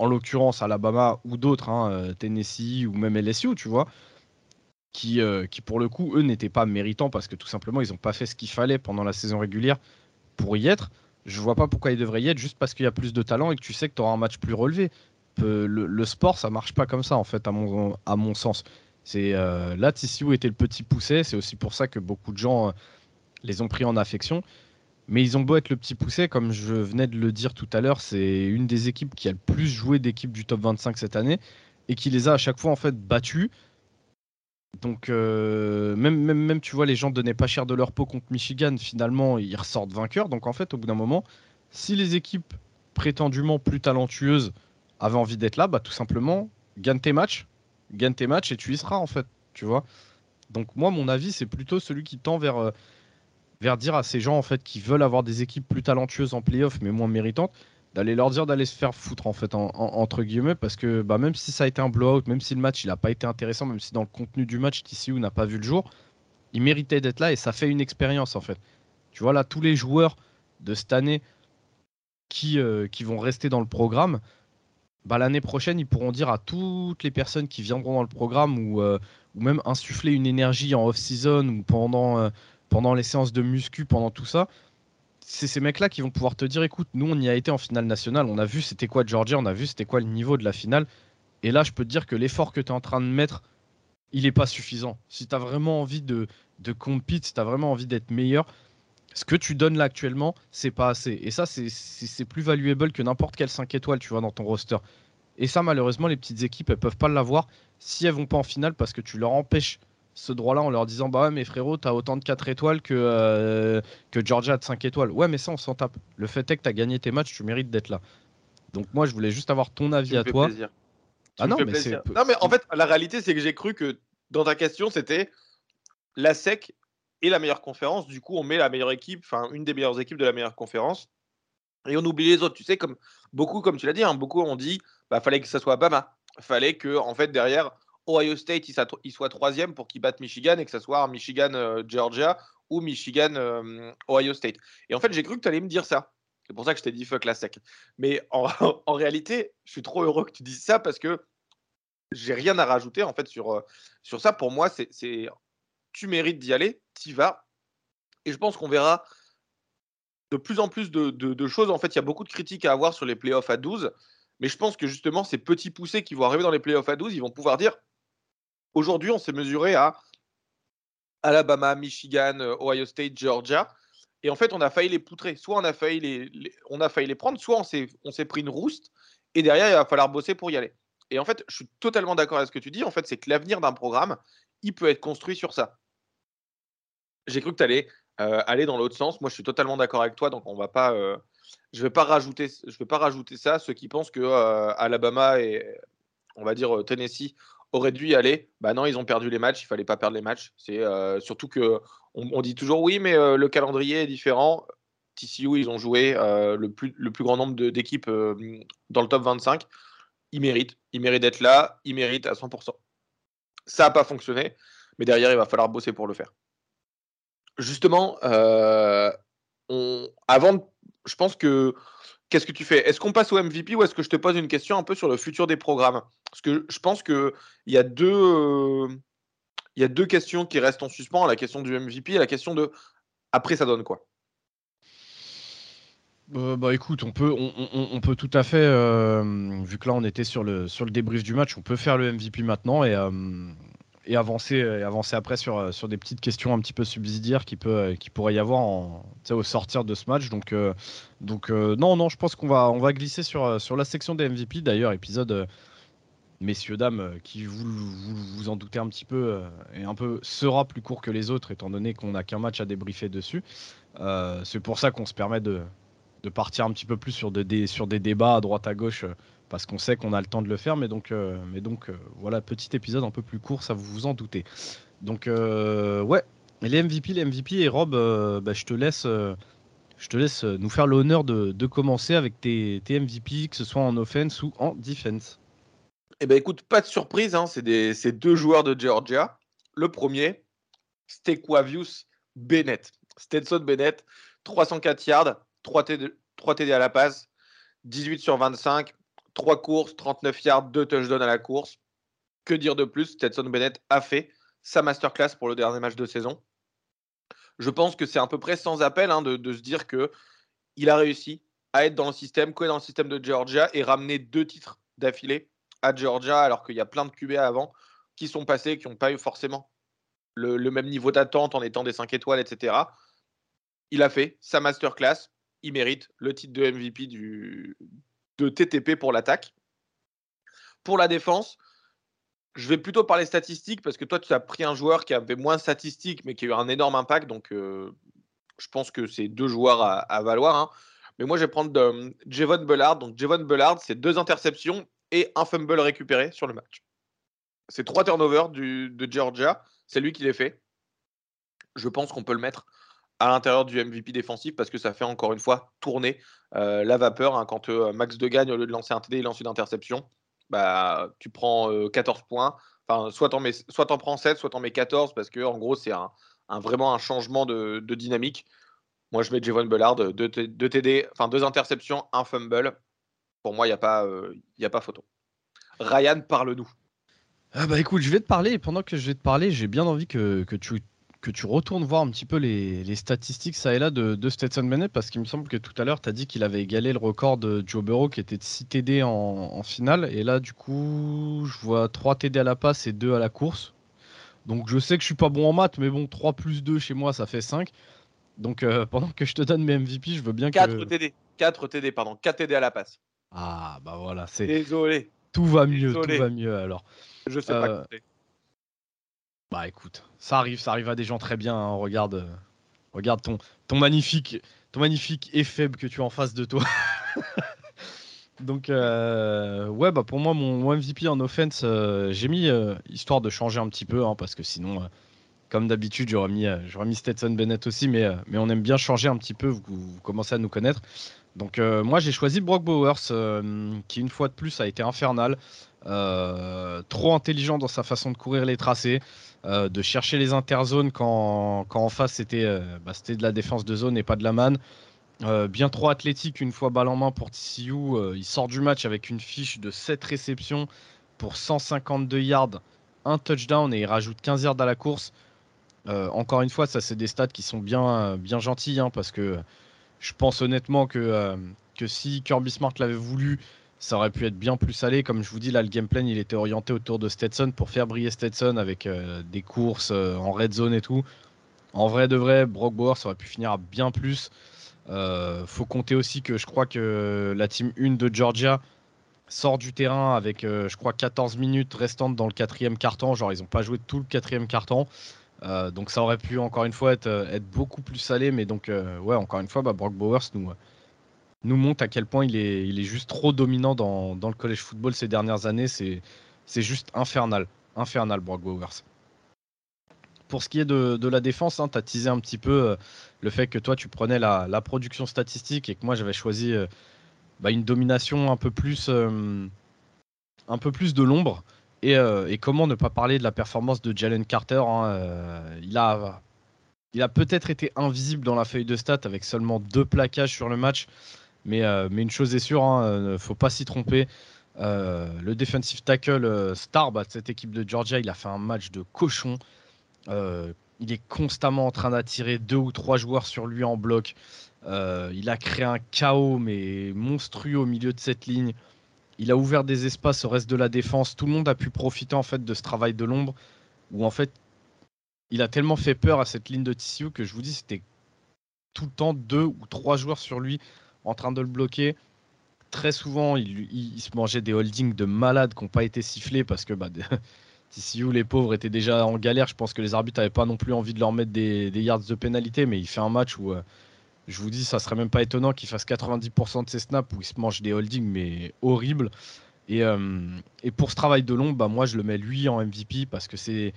en l'occurrence Alabama ou d'autres, hein, euh, Tennessee ou même LSU, tu vois, qui, euh, qui pour le coup, eux, n'étaient pas méritants parce que tout simplement, ils n'ont pas fait ce qu'il fallait pendant la saison régulière pour y être je vois pas pourquoi il devrait y être juste parce qu'il y a plus de talent et que tu sais que tu auras un match plus relevé. Le, sport, ça marche pas comme ça, en fait, à mon, à mon sens. C'est euh, Là, TCU était le petit poussé, c'est aussi pour ça que beaucoup de gens euh, les ont pris en affection. Mais ils ont beau être le petit poussé, comme je venais de le dire tout à l'heure, c'est une des équipes qui a le plus joué d'équipes du top 25 cette année et qui les a à chaque fois en fait battues donc, euh, même, tu vois, les gens donnaient pas cher de leur peau contre Michigan. Finalement, ils ressortent vainqueurs. Donc, en fait, au bout d'un moment, si les équipes prétendument plus talentueuses avaient envie d'être là, bah, tout simplement, gagne tes matchs. Gagne tes matchs et tu y seras, en fait. Tu vois Donc, moi, mon avis, c'est plutôt celui qui tend vers, euh, vers dire à ces gens, en fait, qui veulent avoir des équipes plus talentueuses en playoff, mais moins méritantes, d'aller leur dire d'aller se faire foutre en fait entre guillemets parce que bah, même si ça a été un blowout, même si le match il a pas été intéressant, même si dans le contenu du match TCU n'a pas vu le jour, il méritait d'être là et ça fait une expérience en fait. Tu vois là tous les joueurs de cette année qui, euh, qui vont rester dans le programme, bah, l'année prochaine ils pourront dire à toutes les personnes qui viendront dans le programme ou, euh, même insuffler une énergie en off-season ou pendant, euh, pendant les séances de muscu, pendant tout ça, c'est ces mecs-là qui vont pouvoir te dire écoute, nous on y a été en finale nationale, on a vu c'était quoi Georgia, on a vu c'était quoi le niveau de la finale. Et là, je peux te dire que l'effort que tu es en train de mettre, il n'est pas suffisant. Si tu as vraiment envie de, de compete, si tu as vraiment envie d'être meilleur, ce que tu donnes là actuellement, c'est pas assez. Et ça, c'est plus valuable que n'importe quel 5 étoiles, tu vois, dans ton roster. Et ça, malheureusement, les petites équipes, elles peuvent pas l'avoir si elles vont pas en finale parce que tu leur empêches ce droit-là en leur disant Bah ouais, mais frérot, t'as autant de 4 étoiles que, euh, que Georgia de 5 étoiles. Ouais, mais ça, on s'en tape. Le fait est que t'as gagné tes matchs, tu mérites d'être là. Donc, moi, je voulais juste avoir ton avis à toi. Ah non, mais c'est. Non, mais en fait, la réalité, c'est que j'ai cru que dans ta question, c'était la SEC et la meilleure conférence. Du coup, on met la meilleure équipe, enfin, une des meilleures équipes de la meilleure conférence. Et on oublie les autres. Tu sais, comme beaucoup, comme tu l'as dit, hein, beaucoup ont dit bah fallait que ça soit Bama. Fallait que, en fait, derrière, Ohio State il, soit troisième pour qu'il batte Michigan et que ça soit Michigan-Georgia ou Michigan-Ohio State. Et en fait, j'ai cru que tu allais me dire ça. C'est pour ça que je t'ai dit fuck la sec. Mais en, réalité, je suis trop heureux que tu dises ça parce que j'ai rien à rajouter en fait sur, sur ça. Pour moi, c'est tu mérites d'y aller, y vas. Et je pense qu'on verra de plus en plus de, choses. En fait, il y a beaucoup de critiques à avoir sur les playoffs à 12. Mais je pense que justement, ces petits poussés qui vont arriver dans les playoffs à 12, ils vont pouvoir dire aujourd'hui, on s'est mesuré à Alabama, Michigan, Ohio State, Georgia. Et en fait, on a failli les poutrer. Soit on a failli les, on a failli les prendre, soit on s'est, pris une rouste. Et derrière, il va falloir bosser pour y aller. Et en fait, je suis totalement d'accord avec ce que tu dis. En fait, c'est que l'avenir d'un programme, il peut être construit sur ça. J'ai cru que tu allais euh, aller dans l'autre sens. Moi, je suis totalement d'accord avec toi, donc on va pas. Euh, je vais pas rajouter. Je vais pas rajouter ça. Ceux qui pensent que euh, Alabama et on va dire Tennessee auraient dû y aller, bah non, ils ont perdu les matchs. Il fallait pas perdre les matchs. C'est surtout que on, dit toujours oui, mais le calendrier est différent. TCU, ils ont joué le plus le plus grand nombre d'équipes dans le top 25. Ils méritent. Ils méritent d'être là. Ils méritent à 100%. Ça n'a pas fonctionné, mais derrière, il va falloir bosser pour le faire justement, euh, on, avant, je pense que qu'est-ce que tu fais? Est-ce qu'on passe au MVP ou est-ce que je te pose une question un peu sur le futur des programmes? Parce que je pense qu'il y, a deux, euh, il y a deux questions qui restent en suspens la question du MVP et la question de après, ça donne quoi. Euh, bah écoute, on peut, on, peut tout à fait, vu que là on était sur le, sur le débrief du match, on peut faire le MVP maintenant et, et avancer, et avancer après sur, euh, sur des petites questions un petit peu subsidiaires qui, peut, euh, qui pourrait y avoir au sortir de ce match. Donc, euh, donc non, non, je pense qu'on va, on va glisser sur, sur la section des MVP. D'ailleurs, épisode, messieurs, dames, qui vous, vous, en doutez un petit peu, et un peu sera plus court que les autres, étant donné qu'on n'a qu'un match à débriefer dessus. C'est pour ça qu'on se permet de, de partir un petit peu plus sur des, sur des débats à droite à gauche parce qu'on sait qu'on a le temps de le faire. Mais donc, euh, euh, voilà, petit épisode un peu plus court, ça vous vous en doutez. Donc, euh, ouais, les MVP, les MVP. Et Rob, bah, je te laisse. je te laisse nous faire l'honneur de, commencer avec tes, MVP, que ce soit en offense ou en defense. Eh ben écoute, pas de surprise, hein, c'est deux joueurs de Georgia. Le premier, Stequavius Bennett. Stetson Bennett, 304 yards, 3 TD, 3 TD à la passe, 18 sur 25, 3 courses, 39 yards, 2 touchdowns à la course. Que dire de plus? Stetson Bennett a fait sa masterclass pour le dernier match de saison. Je pense que c'est à peu près sans appel hein, de, se dire que il a réussi à être dans le système, quoi dans le système de Georgia et ramener deux titres d'affilée à Georgia alors qu'il y a plein de QB avant qui sont passés, qui n'ont pas eu forcément le, le même niveau d'attente en étant des 5 étoiles, etc. Il a fait sa masterclass, il mérite le titre de MVP du, de TTP pour l'attaque. Pour la défense, je vais plutôt parler statistiques parce que toi, tu as pris un joueur qui avait moins statistiques mais qui a eu un énorme impact. Donc, euh, je pense que c'est deux joueurs à, valoir. Hein. Mais moi, je vais prendre euh, Javon Bellard. Donc, Javon Bellard, c'est deux interceptions et un fumble récupéré sur le match. C'est trois turnovers de Georgia. C'est lui qui les fait. Je pense qu'on peut le mettre à l'intérieur du MVP défensif parce que ça fait encore une fois tourner euh, la vapeur. Hein. quand euh, Max de gagne, au lieu de lancer un TD, il lance une interception. Bah, tu prends 14 euh, points. Enfin, soit t'en, mets, soit prends 7, soit t'en mets 14 parce que en gros, c'est un, vraiment un changement de, dynamique. Moi, je mets Javon Bellard, deux, TD, enfin deux interceptions, un fumble. Pour moi, il n'y a, pas, a pas photo. Ryan, parle-nous. Ah bah écoute, je vais te parler, pendant que je vais te parler, j'ai bien envie que, que tu que tu retournes voir un petit peu les, statistiques ça et là de, Stetson Bennett parce qu'il me semble que tout à l'heure tu as dit qu'il avait égalé le record de Joe Burrow qui était de 6 TD en, finale. Et là du coup je vois 3 TD à la passe et 2 à la course. Donc je sais que je suis pas bon en maths mais bon 3 plus 2 chez moi ça fait 5 donc euh, pendant que je te donne mes MVP je veux bien 4 que... TD 4 TD pardon 4 TD à la passe. Ah bah voilà c'est désolé. tout va mieux tout va mieux alors. Je sais pas euh, bah écoute, ça arrive, ça arrive à des gens très bien. Hein. Regarde, euh, regarde ton, magnifique, ton que tu as en face de toi. Donc euh, ouais, bah pour moi mon, MVP en offense, euh, j'ai mis histoire de changer un petit peu, hein, parce que sinon comme d'habitude, j'aurais mis, Stetson Bennett aussi, mais, on aime bien changer un petit peu, vous commencez à nous connaître. Donc moi j'ai choisi Brock Bowers, qui une fois de plus a été infernal, trop intelligent dans sa façon de courir les tracés, de chercher les interzones quand, quand en face c'était bah, de la défense de zone et pas de la manne. Euh, bien trop athlétique une fois balle en main pour TCU. Euh, il sort du match avec une fiche de 7 réceptions pour 152 yards, un touchdown et il rajoute 15 yards à la course. Euh, encore une fois, ça c'est des stats qui sont bien, bien gentils hein, parce que je pense honnêtement que, que si Kirby Smart l'avait voulu, ça aurait pu être bien plus salé. Comme je vous dis, là le game plan il était orienté autour de Stetson pour faire briller Stetson avec des courses en red zone et tout. En vrai de vrai, Brock Bauer ça aurait pu finir bien plus. Euh, faut compter aussi que je crois que la team 1 de Georgia sort du terrain avec, euh, je crois, 14 minutes restantes dans le quatrième carton. Genre, ils n'ont pas joué tout le quatrième carton. Euh, donc, ça aurait pu, encore une fois, être, être beaucoup plus salé. Mais donc, ouais, encore une fois, bah, Brock Bowers nous, nous montre à quel point il est, il est juste trop dominant dans, dans le college football ces dernières années. C'est juste infernal. Infernal, Brock Bowers pour ce qui est de, la défense, hein, tu as teasé un petit peu euh, le fait que toi, tu prenais la, production statistique et que moi, j'avais choisi euh, bah, une domination un peu plus, euh, un peu plus de l'ombre. Et, comment ne pas parler de la performance de Jalen Carter hein, Il a, il a peut-être été invisible dans la feuille de stats avec seulement deux plaquages sur le match. Mais, mais une chose est sûre, ne hein, faut pas s'y tromper. le defensive tackle star bah, de cette équipe de Georgia, il a fait un match de cochon. Euh, il est constamment en train d'attirer deux ou trois joueurs sur lui en bloc. Euh, il a créé un chaos mais monstrueux au milieu de cette ligne. Il a ouvert des espaces au reste de la défense. Tout le monde a pu profiter en fait de ce travail de l'ombre où en fait il a tellement fait peur à cette ligne de TCU que je vous dis c'était tout le temps deux ou trois joueurs sur lui en train de le bloquer. Très souvent, il, se mangeait des holdings de malades qui n'ont pas été sifflés parce que bah, TCU, les pauvres, étaient déjà en galère. Je pense que les arbitres n'avaient pas non plus envie de leur mettre des, yards de pénalité, mais il fait un match où, euh, je vous dis, ça serait même pas étonnant qu'il fasse 90% de ses snaps où il se mange des holdings, mais horrible. Et, euh, pour ce travail de long, bah, moi, je le mets lui en MVP parce que c'est.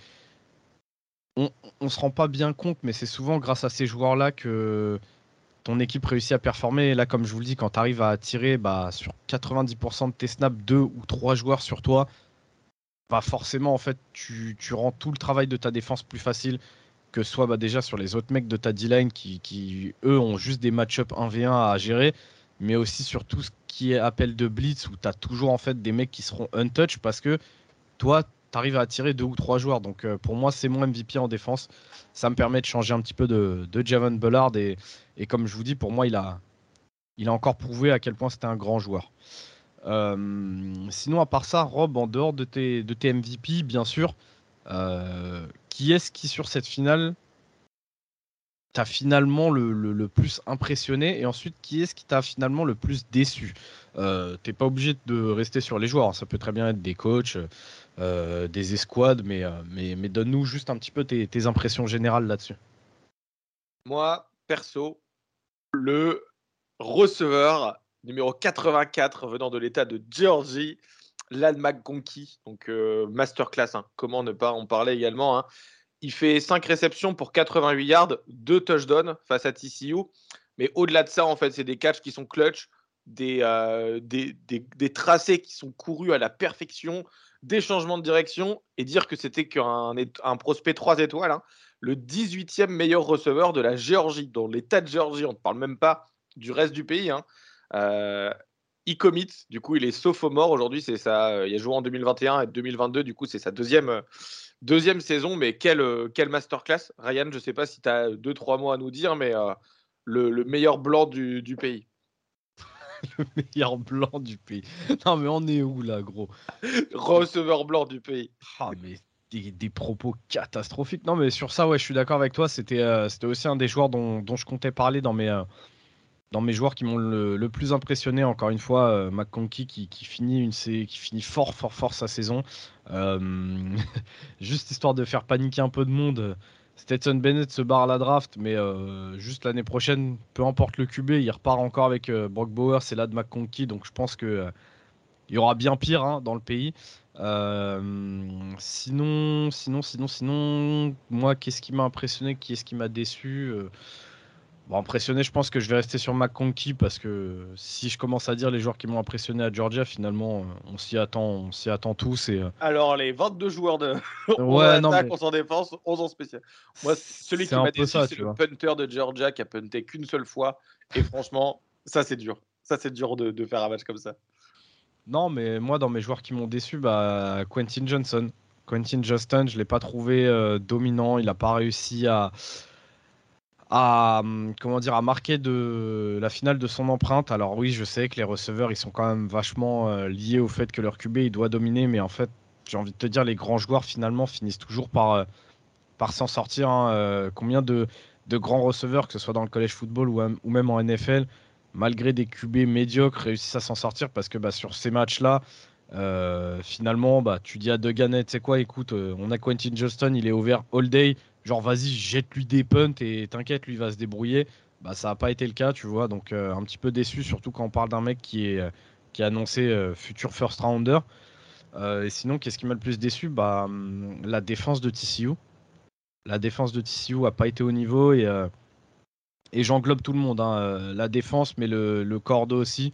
On, ne se rend pas bien compte, mais c'est souvent grâce à ces joueurs-là que ton équipe réussit à performer. Et là, comme je vous le dis, quand tu arrives à tirer bah, sur 90% de tes snaps, deux ou trois joueurs sur toi, pas forcément, en fait, tu, rends tout le travail de ta défense plus facile soit bah, déjà sur les autres mecs de ta D-line qui, eux, ont juste des match-up 1v1 à gérer, mais aussi sur tout ce qui est appel de blitz où tu as toujours en fait des mecs qui seront untouch parce que toi, tu arrives à attirer deux ou trois joueurs. Donc euh, pour moi, c'est mon MVP en défense. Ça me permet de changer un petit peu de, de Javon Bullard et, comme je vous dis, pour moi, il a, il a encore prouvé à quel point c'était un grand joueur. Euh, sinon, à part ça, Rob, en dehors de tes, de tes MVP, bien sûr, qui est-ce qui, sur cette finale, t'a finalement le, plus impressionné Et ensuite, qui est-ce qui t'a finalement le plus déçu? Euh, T'es pas obligé de rester sur les joueurs, hein. ça peut très bien être des coachs, des escouades, mais, mais, mais donne-nous juste un petit peu tes, tes impressions générales là-dessus. Moi, perso, le receveur numéro 84 venant de l'État de Georgie, McGonkey, donc euh, masterclass, hein. comment ne pas en parler également. Hein. Il fait 5 réceptions pour 88 yards, 2 touchdowns face à TCU. Mais au-delà de ça, en fait, c'est des catchs qui sont clutch, des, euh, des, des, tracés qui sont courus à la perfection, des changements de direction, et dire que c'était qu'un un prospect 3 étoiles, hein. le 18e meilleur receveur de la Géorgie, dans l'État de Géorgie, on ne parle même pas du reste du pays. Euh, il commit, du coup, il est sophomore aujourd'hui. C'est ça. Euh, il a joué en 2021 et 2022. Du coup, c'est sa deuxième, euh, deuxième saison. Mais quelle, quelle masterclass. Ryan, je ne sais pas si tu as deux, trois mots à nous dire, mais le, meilleur blanc du, pays. le meilleur blanc du pays. Non, mais on est où là, gros? Receveur blanc du pays. Ah, mais des, propos catastrophiques. Non, mais sur ça, ouais, je suis d'accord avec toi. C'était c'était aussi un des joueurs dont, dont, je comptais parler dans mes dans mes joueurs qui m'ont le, plus impressionné, encore une fois, euh, McConkey qui, finit une, finit fort, fort, fort sa saison. Euh, juste histoire de faire paniquer un peu de monde. Stetson Bennett se barre à la draft, mais euh, juste l'année prochaine, peu importe le QB, il repart encore avec Brock Bowers et là de McConkey, donc je pense que il y aura bien pire hein, dans le pays. sinon, sinon, sinon, sinon, moi, qu'est-ce qui m'a impressionné, qui est-ce qui m'a déçu Bon, impressionné, je pense que je vais rester sur McConkey parce que si je commence à dire les joueurs qui m'ont impressionné à Georgia, finalement, euh, on s'y attend, on s'y attend tous. Et, euh, Alors, les 22 joueurs de ouais, non, attaque, mais... défense, 11 en spécial. Moi, celui qui m'a déçu, c'est le punter de Georgia qui a punté qu'une seule fois. Et franchement, ça, c'est dur. Ça, c'est dur de, faire un match comme ça. Non, mais moi, dans mes joueurs qui m'ont déçu, bah, Quentin Johnson. Quentin Justin, je ne l'ai pas trouvé euh, dominant. Il n'a pas réussi à à, hum, comment dire, à marquer de la finale de son empreinte. Alors oui, je sais que les receveurs, ils sont quand même vachement euh, liés au fait que leur QB, il doit dominer, mais en fait, j'ai envie de te dire, les grands joueurs, finalement, finissent toujours par, euh, par s'en sortir. Hein. Euh, combien de, de, grands receveurs, que ce soit dans le college football ou, même en NFL, malgré des QB médiocres, réussissent à s'en sortir parce que bah, sur ces matchs-là, finalement, bah, tu dis à De tu sais quoi, écoute, on a Quentin Johnston, il est ouvert all day, genre vas-y, jette-lui des punts et t'inquiète, lui va se débrouiller. Bah, ça n'a pas été le cas, tu vois. Donc, euh, un petit peu déçu, surtout quand on parle d'un mec qui est, qui est annoncé euh, futur first rounder. Euh, et sinon, qu'est-ce qui m'a le plus déçu? Bah, hum, La défense de TCU. La défense de TCU n'a pas été au niveau et, et j'englobe tout le monde. Hein. La défense, mais le, le cordeau aussi.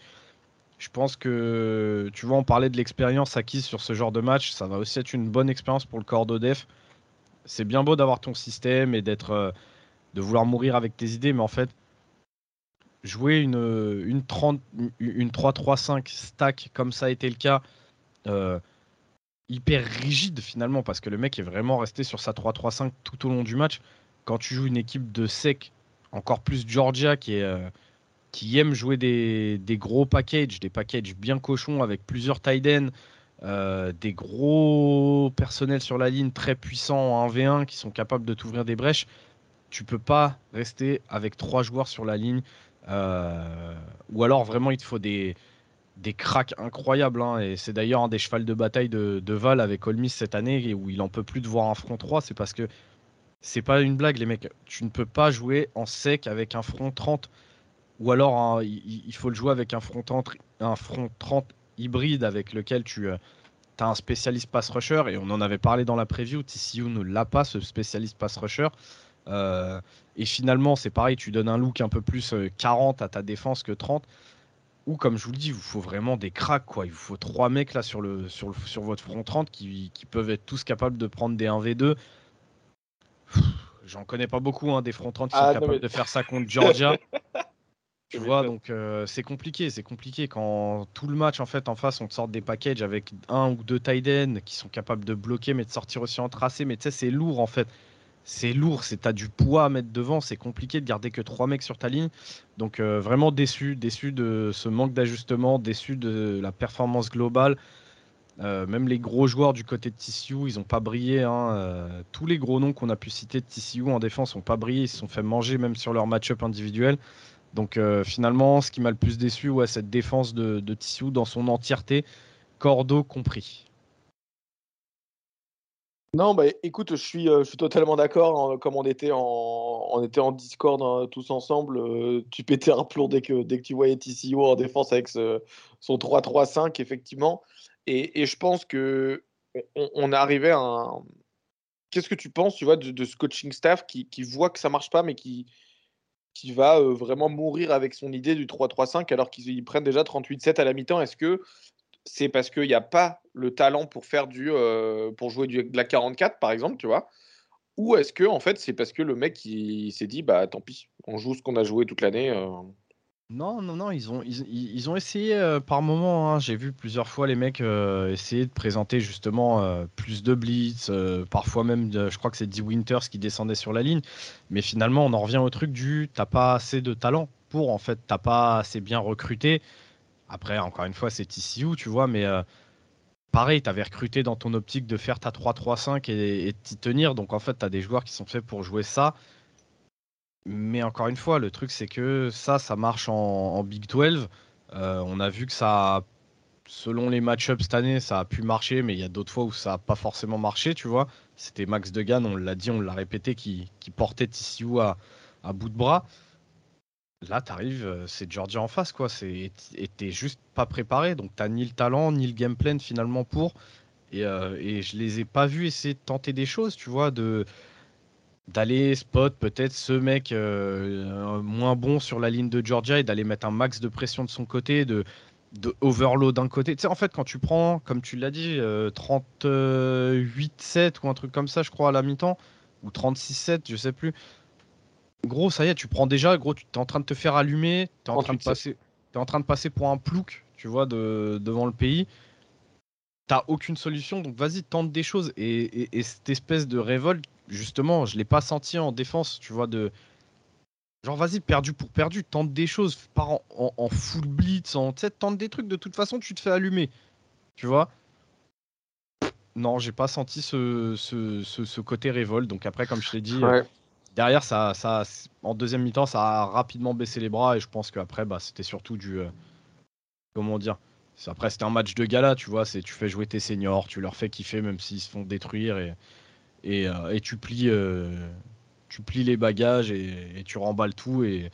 Je pense que, tu vois, on parlait de l'expérience acquise sur ce genre de match. Ça va aussi être une bonne expérience pour le cordeau def c'est bien beau d'avoir ton système et d'être, euh, de vouloir mourir avec tes idées, mais en fait, jouer une, une, 30, une 3-3-5 stack comme ça a été le cas, euh, hyper rigide finalement, parce que le mec est vraiment resté sur sa 3-3-5 tout au long du match. Quand tu joues une équipe de sec, encore plus Georgia qui est. Euh, qui aime jouer des, des, gros packages, des packages bien cochons avec plusieurs tight ends, euh, des gros personnels sur la ligne très puissants en 1v1 qui sont capables de t'ouvrir des brèches, tu peux pas rester avec trois joueurs sur la ligne. Euh, ou alors vraiment il te faut des, des cracks incroyables. Hein. et c'est d'ailleurs un des chevals de bataille de, Val avec Olmis cette année où il en peut plus de voir un front 3. C'est parce que c'est pas une blague, les mecs. Tu ne peux pas jouer en sec avec un front 30. Ou alors hein, il, faut le jouer avec un front 30, un front 30 hybride avec lequel tu euh, as un spécialiste pass rusher, et on en avait parlé dans la preview, TCU ne l'a pas, ce spécialiste pass rusher. Euh, et finalement, c'est pareil, tu donnes un look un peu plus 40 euh, à ta défense que 30. Ou comme je vous le dis, il vous faut vraiment des cracks. Quoi. Il vous faut trois mecs là sur, le, sur, le, sur votre front 30 qui, qui, peuvent être tous capables de prendre des 1v2. J'en connais pas beaucoup, hein, des front 30 qui sont ah, capables de faire ça contre Georgia. Tu vois, donc euh, c'est compliqué, c'est compliqué quand tout le match en fait en face on te sort des packages avec un ou deux tight ends qui sont capables de bloquer mais de sortir aussi en tracé, mais tu sais c'est lourd en fait. C'est lourd, c'est t'as du poids à mettre devant, c'est compliqué de garder que trois mecs sur ta ligne. Donc euh, vraiment déçu, déçu de ce manque d'ajustement, déçu de la performance globale. Euh, même les gros joueurs du côté de TCU, ils n'ont pas brillé. Hein. tous les gros noms qu'on a pu citer de TCU en défense n'ont pas brillé. Ils se sont fait manger même sur leur match-up individuel. Donc euh, finalement, ce qui m'a le plus déçu, ouais, cette défense de, de dans son entièreté, Cordo compris. Non, bah écoute, je suis, euh, totalement d'accord. Hein, comme on était en, Discord hein, tous ensemble, euh, tu pétais un plomb dès que, dès que tu voyais TCU en défense avec son 3-3-5, effectivement. Et, je pense que on, est arrivé à un. Qu'est-ce que tu penses, tu vois, de, de ce coaching staff qui, qui, voit que ça marche pas, mais qui, qui va vraiment mourir avec son idée du 3-3-5 alors qu'ils prennent déjà 38-7 à la mi-temps. Est-ce que c'est parce qu'il n'y a pas le talent pour faire du pour jouer du, de la 44 par exemple, tu vois? Ou est-ce que en fait c'est parce que le mec il, s'est dit bah tant pis, on joue ce qu'on a joué toute l'année. Non, non, non, ils ont, ils, ont essayé euh, par moment. Hein. J'ai vu plusieurs fois les mecs euh, essayer de présenter justement euh, plus de blitz, parfois même, je crois que c'est Dee Winters qui descendait sur la ligne. Mais finalement, on en revient au truc du t'as pas assez de talent pour, en fait, t'as pas assez bien recruté. Après, encore une fois, c'est TCU, tu vois, mais pareil, t'avais recruté dans ton optique de faire ta 3-3-5 et, et t'y tenir. Donc en fait, t'as des joueurs qui sont faits pour jouer ça. Mais encore une fois, le truc, c'est que ça, ça marche en, Big 12. Euh, on a vu que ça, selon les match-ups cette année, ça a pu marcher, mais il y a d'autres fois où ça n'a pas forcément marché, tu vois. C'était Max Degan, on l'a dit, on l'a répété, qui, portait TCU à, à, bout de bras. Là, t'arrives, euh, c'est Georgia en face, quoi. Et t'es juste pas préparé, donc t'as ni le talent, ni le game plan finalement pour. Et, euh, et je les ai pas vus essayer de tenter des choses, tu vois, de d'aller spot peut-être ce mec euh, moins bon sur la ligne de Georgia et d'aller mettre un max de pression de son côté, de, de overload d'un côté. Tu sais, en fait, quand tu prends, comme tu l'as dit, 38-7 euh, ou un truc comme ça, je crois, à la mi-temps, ou 36-7, je sais plus. Gros, ça y est, tu prends déjà, gros, tu es en train de te faire allumer, tu es, en train de passer, es en train de passer pour un plouc, tu vois, de, devant le pays. T'as aucune solution, donc vas-y, tente des choses. Et, et, cette espèce de révolte, justement, je l'ai pas senti en défense, tu vois, de, Genre, vas-y, perdu pour perdu, tente des choses, pars en, full blitz, en, tente des trucs, de toute façon, tu te fais allumer. Tu vois Non, j'ai pas senti ce, ce, côté révolte. Donc, après, comme je l'ai dit, derrière, ça, ça, en deuxième mi-temps, ça a rapidement baissé les bras. Et je pense qu'après, bah, c'était surtout du. Euh, comment dire Après, c'était un match de gala, tu vois. C'est Tu fais jouer tes seniors, tu leur fais kiffer, même s'ils se font détruire. Et, et, euh, tu plies. Euh, tu plies les bagages et, tu remballes tout. Et,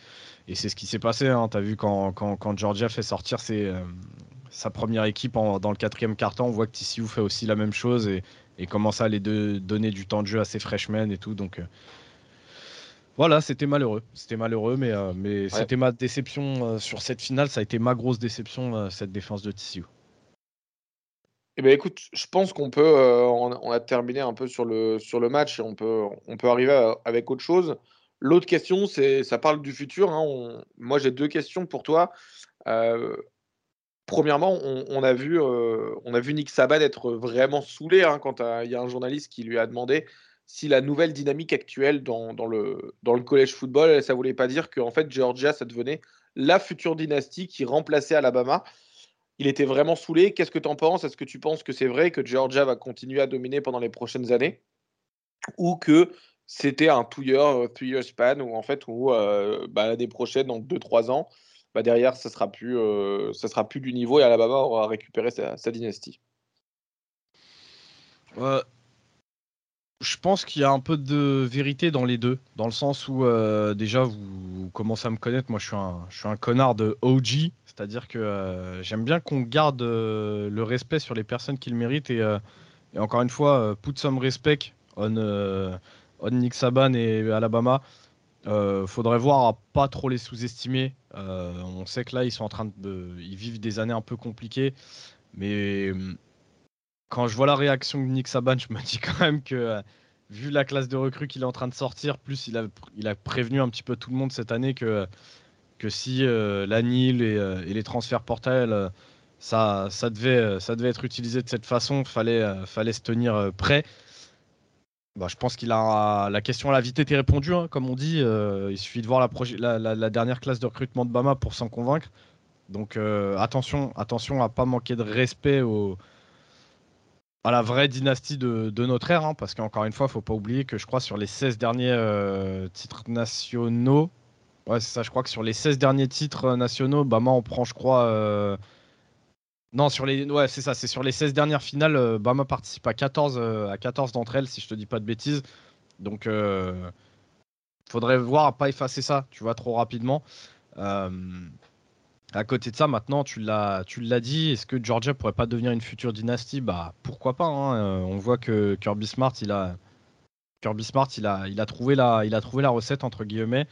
c'est ce qui s'est passé. Hein. Tu as vu quand, quand, Georgia fait sortir euh, sa première équipe dans le quatrième quart-temps, on voit que TCU fait aussi la même chose et, commence à les donner du temps de jeu à ses freshmen et tout. Donc euh, voilà, c'était malheureux. C'était malheureux, mais, euh, mais c'était ma déception sur cette finale. Ça a été ma grosse déception, cette défense de TCU. Eh ben, écoute, je pense qu'on peut, euh, on, a terminé un peu sur le, sur le match et on peut, on peut arriver avec autre chose. L'autre question, c'est, ça parle du futur. Hein. moi, j'ai deux questions pour toi. Euh, premièrement, on, a vu, euh, on a vu Nick Saban être vraiment saoulé hein, quand il y a un journaliste qui lui a demandé si la nouvelle dynamique actuelle dans, dans le, dans le collège football, ça voulait pas dire qu'en fait Georgia, ça devenait la future dynastie qui remplaçait Alabama il était vraiment saoulé. Qu'est-ce que tu en penses? Est-ce que tu penses que c'est vrai que Georgia va continuer à dominer pendant les prochaines années? Ou que c'était un two-year, euh, three-year span où en fait, où, euh, bah, l'année prochaine, dans 2-3 ans, bah, derrière, ça sera, euh, sera plus du niveau et Alabama aura récupéré sa, dynastie? Je pense qu'il y a un peu de vérité dans les deux, dans le sens où euh, déjà vous, commencez à me connaître, moi je suis un, je suis un connard de OG, c'est-à-dire que euh, j'aime bien qu'on garde euh, le respect sur les personnes qui le méritent et, encore une fois, put some respect on, Nick Saban et Alabama. faudrait voir à pas trop les sous-estimer. on sait que là ils sont en train de, ils vivent des années un peu compliquées, mais quand je vois la réaction de Nick Saban, je me dis quand même que, euh, vu la classe de recrues qu'il est en train de sortir, plus il a, il a prévenu un petit peu tout le monde cette année que, que si euh, la NIL euh, et, les transferts portails, ça, ça, devait, ça devait être utilisé de cette façon, fallait, fallait se tenir prêt. Bah, je pense qu'il a la question à la vite été répondue, hein, comme on dit. il suffit de voir la, la, dernière classe de recrutement de Bama pour s'en convaincre. Donc attention, attention à pas manquer de respect aux, à la vraie dynastie de, notre ère, hein, parce qu'encore une fois, il faut pas oublier que je crois sur les 16 derniers euh, titres nationaux, ouais, c'est ça, je crois que sur les 16 derniers titres nationaux, Bama en prend, je crois. Euh, non, sur les, ouais, c'est ça, c'est sur les 16 dernières finales, euh, Bama participe à 14, à 14 d'entre elles, si je te dis pas de bêtises. Donc, faudrait voir à pas effacer ça, tu vois, trop rapidement. À côté de ça, maintenant, tu l'as, dit, est-ce que Georgia pourrait pas devenir une future dynastie? Bah, pourquoi pas hein, euh, On voit que Kirby Smart, a trouvé la recette entre guillemets.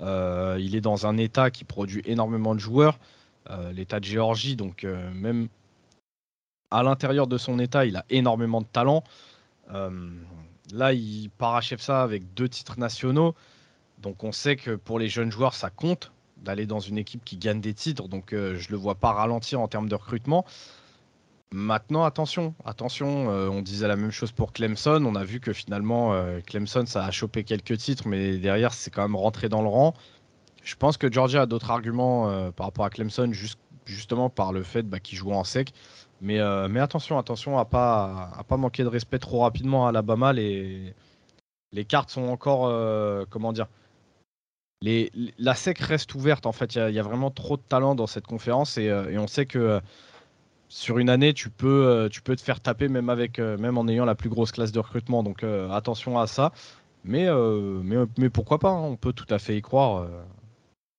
Euh, il est dans un état qui produit énormément de joueurs, euh, l'état de Géorgie, donc même à l'intérieur de son état, il a énormément de talent. là, il parachève ça avec deux titres nationaux, donc on sait que pour les jeunes joueurs, ça compte d'aller dans une équipe qui gagne des titres, donc euh, je le vois pas ralentir en termes de recrutement. Maintenant, attention, attention, euh, on disait la même chose pour Clemson. On a vu que finalement, euh, Clemson, ça a chopé quelques titres, mais derrière, c'est quand même rentré dans le rang. Je pense que Georgia a d'autres arguments par rapport à Clemson, justement par le fait bah, qu'il joue en sec. Mais, attention, attention à pas, pas manquer de respect trop rapidement à Alabama. Les, les cartes sont encore, comment dire, la SEC reste ouverte. En fait, il y, a vraiment trop de talent dans cette conférence et, euh, on sait que euh, sur une année, tu peux, euh, tu peux te faire taper même, avec, même en ayant la plus grosse classe de recrutement. Donc attention à ça. Mais, mais, pourquoi pas hein, On peut tout à fait y croire.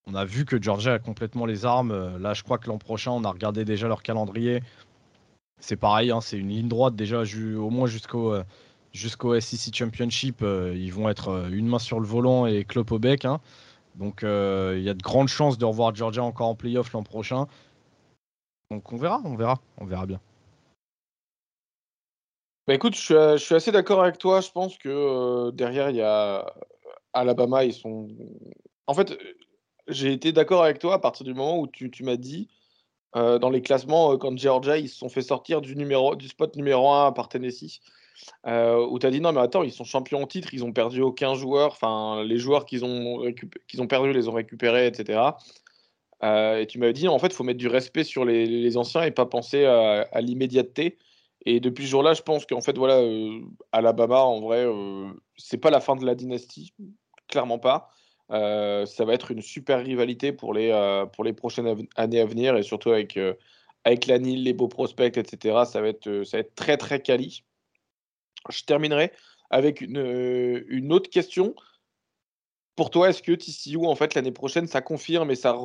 on a vu que Georgia a complètement les armes. là, je crois que l'an prochain, on a regardé déjà leur calendrier. c'est pareil, hein, c'est une ligne droite déjà, au moins jusqu'au jusqu'au SEC Championship. ils vont être une main sur le volant et clope au bec. Hein. Donc il y a de grandes chances de revoir Georgia encore en playoff l'an prochain. Donc on verra, on verra, on verra bien. Bah écoute, je suis, assez d'accord avec toi. Je pense que derrière, il y a Alabama, ils sont. En fait, j'ai été d'accord avec toi à partir du moment où tu, m'as dit, dans les classements, quand Georgia, ils se sont fait sortir du, du spot numéro 1 par Tennessee, où tu as dit non, mais attends, ils sont champions en titre, ils ont perdu aucun joueur, enfin, les joueurs qu'ils ont, qu'ils ont perdus, les ont récupérés, etc. et tu m'avais dit, en fait, il faut mettre du respect sur les, anciens et pas penser à l'immédiateté. Et depuis ce jour-là, je pense qu'en fait, voilà, euh, Alabama, en vrai, euh, c'est pas la fin de la dynastie, clairement pas. Euh, ça va être une super rivalité pour les, pour les prochaines années à venir et surtout avec, avec la Nile, les beaux prospects, etc. Ça va être, ça va être très, très quali. Je terminerai avec une, une autre question. Pour toi, est-ce que TCU, en fait, l'année prochaine, ça confirme et ça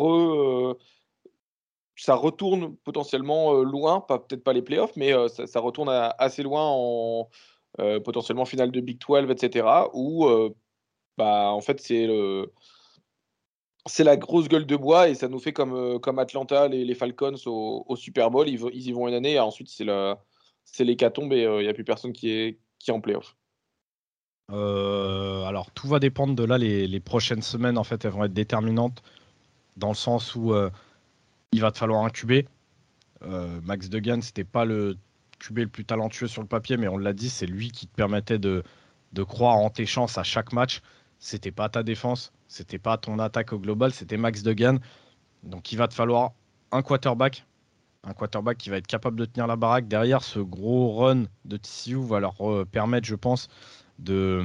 ça retourne potentiellement loin, pas peut-être pas les playoffs, mais ça, retourne assez loin en potentiellement finale de Big 12, etc. Où bah en fait c'est la grosse gueule de bois et ça nous fait comme, comme Atlanta, les, Falcons au, Super Bowl. Ils, y vont une année et ensuite c'est c'est l'hécatombe et il n'y a plus personne qui est, qui est en playoff. alors tout va dépendre de là. Les, prochaines semaines en fait elles vont être déterminantes dans le sens où il va te falloir un QB. Euh, Max Degan, c'était pas le QB le plus talentueux sur le papier, mais on l'a dit, c'est lui qui te permettait de, croire en tes chances à chaque match. C'était pas ta défense, c'était pas ton attaque au global, c'était Max Degan. Donc il va te falloir un quarterback, un quarterback qui va être capable de tenir la baraque. Derrière, ce gros run de TCU va leur euh, permettre, je pense, de,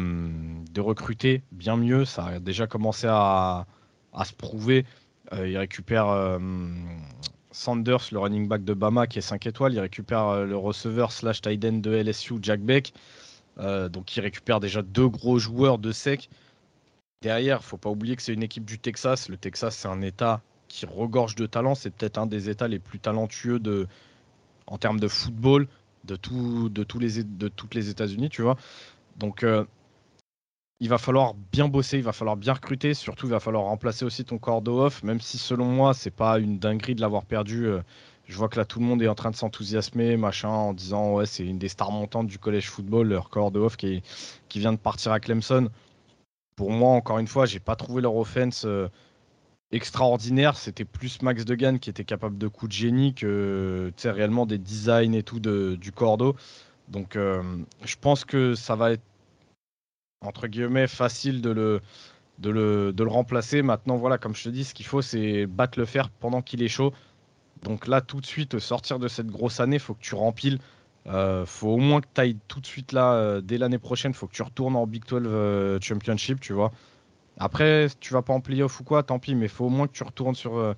recruter bien mieux. Ça a déjà commencé à se prouver euh, il récupère euh, Sanders, le running back de Bama, qui est 5 étoiles. Il récupère le receveur slash tight end de LSU, Jack Beck. donc il récupère déjà deux gros joueurs de sec. Derrière, faut pas oublier que c'est une équipe du Texas. Le Texas, c'est un État qui regorge de talent. C'est peut-être un des États les plus talentueux de, en termes de football de, tout, de, tous les, de toutes les États-Unis, tu vois. Donc, il va falloir bien bosser, il va falloir bien recruter, surtout il va falloir remplacer aussi ton corps off, même si selon moi c'est pas une dinguerie de l'avoir perdu. Euh, je vois que là tout le monde est en train de s'enthousiasmer, machin, en disant ouais c'est une des stars montantes du collège football, leur corps off qui, qui vient de partir à Clemson. Pour moi, encore une fois, j'ai pas trouvé leur offense euh, extraordinaire. C'était plus Max Degan qui était capable de coups de génie que réellement des designs et tout de, du cordeau. Donc euh, je pense que ça va être entre guillemets, facile de le, de le, de le remplacer. Maintenant, voilà, comme je te dis, ce qu'il faut, c'est battre le fer pendant qu'il est chaud. Donc là, tout de suite, sortir de cette grosse année, faut que tu rempiles. Euh, faut au moins que tu ailles tout de suite là, euh, dès l'année prochaine, faut que tu retournes en Big 12 euh, Championship, tu vois. Après, tu vas pas en playoff ou quoi, tant pis, mais faut au moins que tu retournes sur, euh,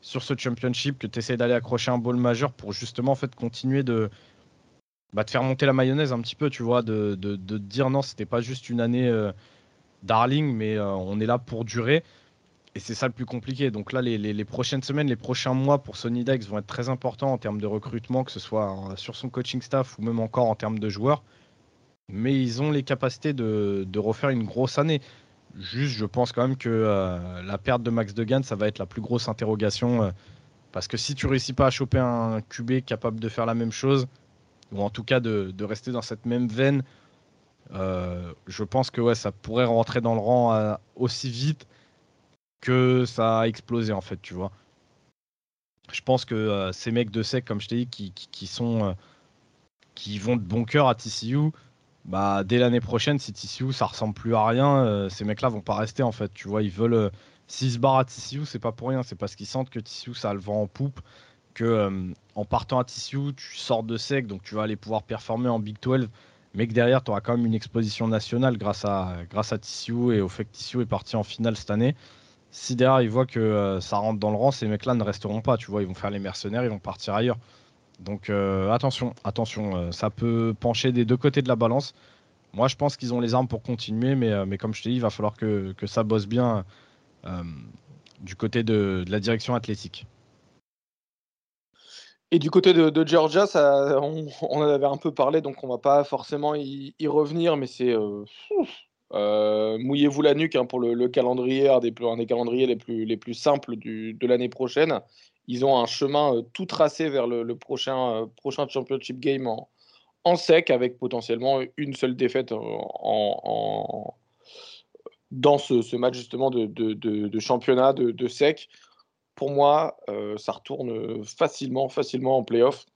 sur ce championship, que tu essaies d'aller accrocher un ball majeur pour justement en fait, continuer de, bah, faire monter la mayonnaise un petit peu, tu vois, de, de, de dire non, c'était pas juste une année euh, darling, mais euh, on est là pour durer. Et c'est ça le plus compliqué. Donc là, les, les, prochaines semaines, les prochains mois pour Sony Dex vont être très importants en termes de recrutement, que ce soit sur son coaching staff ou même encore en termes de joueurs. Mais ils ont les capacités de, de refaire une grosse année. Juste, je pense quand même que la perte de Max Degan, ça va être la plus grosse interrogation. parce que si tu réussis pas à choper un QB capable de faire la même chose, ou en tout cas de, rester dans cette même veine, euh, je pense que ça pourrait rentrer dans le rang euh, aussi vite que ça a explosé en fait, tu vois. Je pense que euh, ces mecs de sec, comme je t'ai dit, qui, sont qui vont de bon cœur à TCU, bah dès l'année prochaine, si TCU ça ressemble plus à rien, ces mecs-là vont pas rester en fait. Tu vois, ils veulent s'ils se barrent à TCU, c'est pas pour rien, c'est parce qu'ils sentent que TCU ça le vent en poupe que euh, en partant à TCU, tu sors de sec, donc tu vas aller pouvoir performer en Big 12, mais que derrière, tu auras quand même une exposition nationale grâce à, grâce à et au fait que TCU est parti en finale cette année. Si derrière, ils voient que euh, ça rentre dans le rang, ces mecs-là ne resteront pas, tu vois, ils vont faire les mercenaires, ils vont partir ailleurs. Donc euh, attention, attention, ça peut pencher des deux côtés de la balance. Moi, je pense qu'ils ont les armes pour continuer, mais, mais comme je te dis, il va falloir que, que ça bosse bien du côté de, la direction athlétique. Et du côté de, Georgia, ça, on, en avait un peu parlé, donc on va pas forcément y, revenir, mais c'est euh, euh, mouillez-vous la nuque hein, pour le, calendrier, un des, des, calendriers les plus, les plus simples de l'année prochaine. Ils ont un chemin euh, tout tracé vers le, prochain, prochain championship game en, sec, avec potentiellement une seule défaite en, dans ce, match justement de, de championnat de, sec pour moi, euh, ça retourne facilement, facilement en playoff.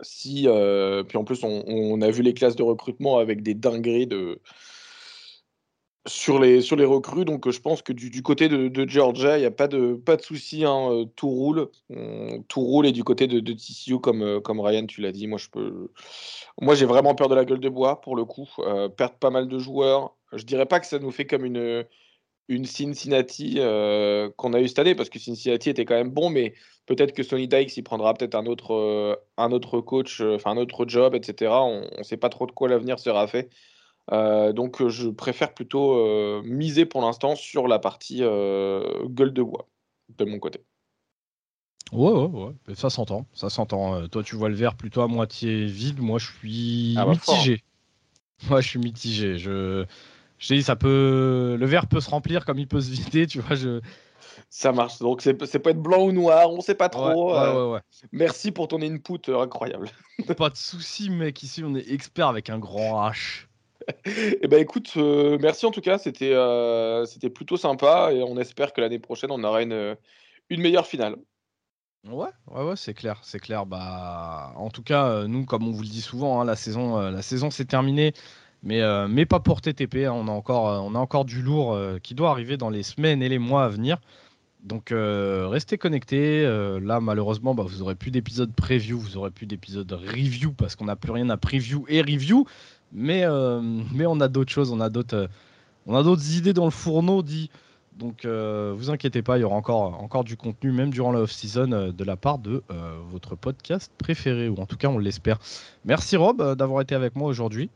Si, euh, puis en plus, on, a vu les classes de recrutement avec des dingueries de, sur, les, sur les recrues. Donc, je pense que du, côté de, Georgia, il n'y a pas de, pas de souci. Hein, euh, tout roule. tout roule. Et du côté de, TCU, comme, comme Ryan, tu l'as dit, moi, je peux. Moi, j'ai vraiment peur de la gueule de bois, pour le coup. perdre pas mal de joueurs. Je dirais pas que ça nous fait comme une une Cincinnati euh, qu'on a eu cette année, parce que Cincinnati était quand même bon, mais peut-être que Sonny Dykes il prendra peut-être un autre, euh, un autre coach, euh, enfin un autre job, etc. On ne sait pas trop de quoi l'avenir sera fait. Donc je préfère plutôt miser pour l'instant sur la partie gueule de bois de mon côté. Ouais, ouais, ouais. ça s'entend, ça s'entend. toi, tu vois le verre plutôt à moitié vide. Moi, je suis ah bah, mitigé. Moi, je suis mitigé. Je je dit, ça peut, le verre peut se remplir comme il peut se vider, tu vois. Je... Ça marche. Donc c'est peut être blanc ou noir, on sait pas trop. Euh, merci pour ton input euh, incroyable. pas de souci, mec. Ici, on est expert avec un grand H. eh ben écoute, euh, merci en tout cas. C'était c'était plutôt sympa et on espère que l'année prochaine on aura une meilleure finale. Ouais, ouais, ouais, c'est clair, c'est clair. Bah, en tout cas, nous, comme on vous le dit souvent, hein, la saison, la saison s'est terminée. Mais, euh, mais pas pour TTP. Hein. On, a encore, euh, on encore du lourd euh, qui doit arriver dans les semaines et les mois à venir. Donc restez connectés. là, malheureusement, bah, vous n'aurez plus d'épisode preview, vous aurez plus d'épisode review parce qu'on n'a plus rien à preview et review. Mais, mais on a d'autres choses, on a d'autres, on a d'autres idées dans le fourneau, dit. Donc vous inquiétez pas, il y aura encore, encore du contenu, même durant la off-season, de la part de votre podcast préféré, ou en tout cas on l'espère. Merci Rob d'avoir été avec moi aujourd'hui.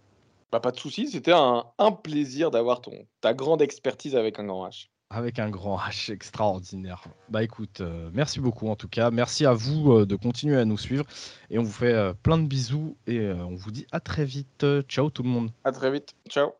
Bah, pas de souci, c'était un, plaisir d'avoir ta grande expertise avec un grand H. Avec un grand H extraordinaire. Bah écoute, euh, merci beaucoup en tout cas. Merci à vous euh, de continuer à nous suivre. Et on vous fait euh, plein de bisous et on vous dit à très vite. Ciao tout le monde. À très vite. Ciao.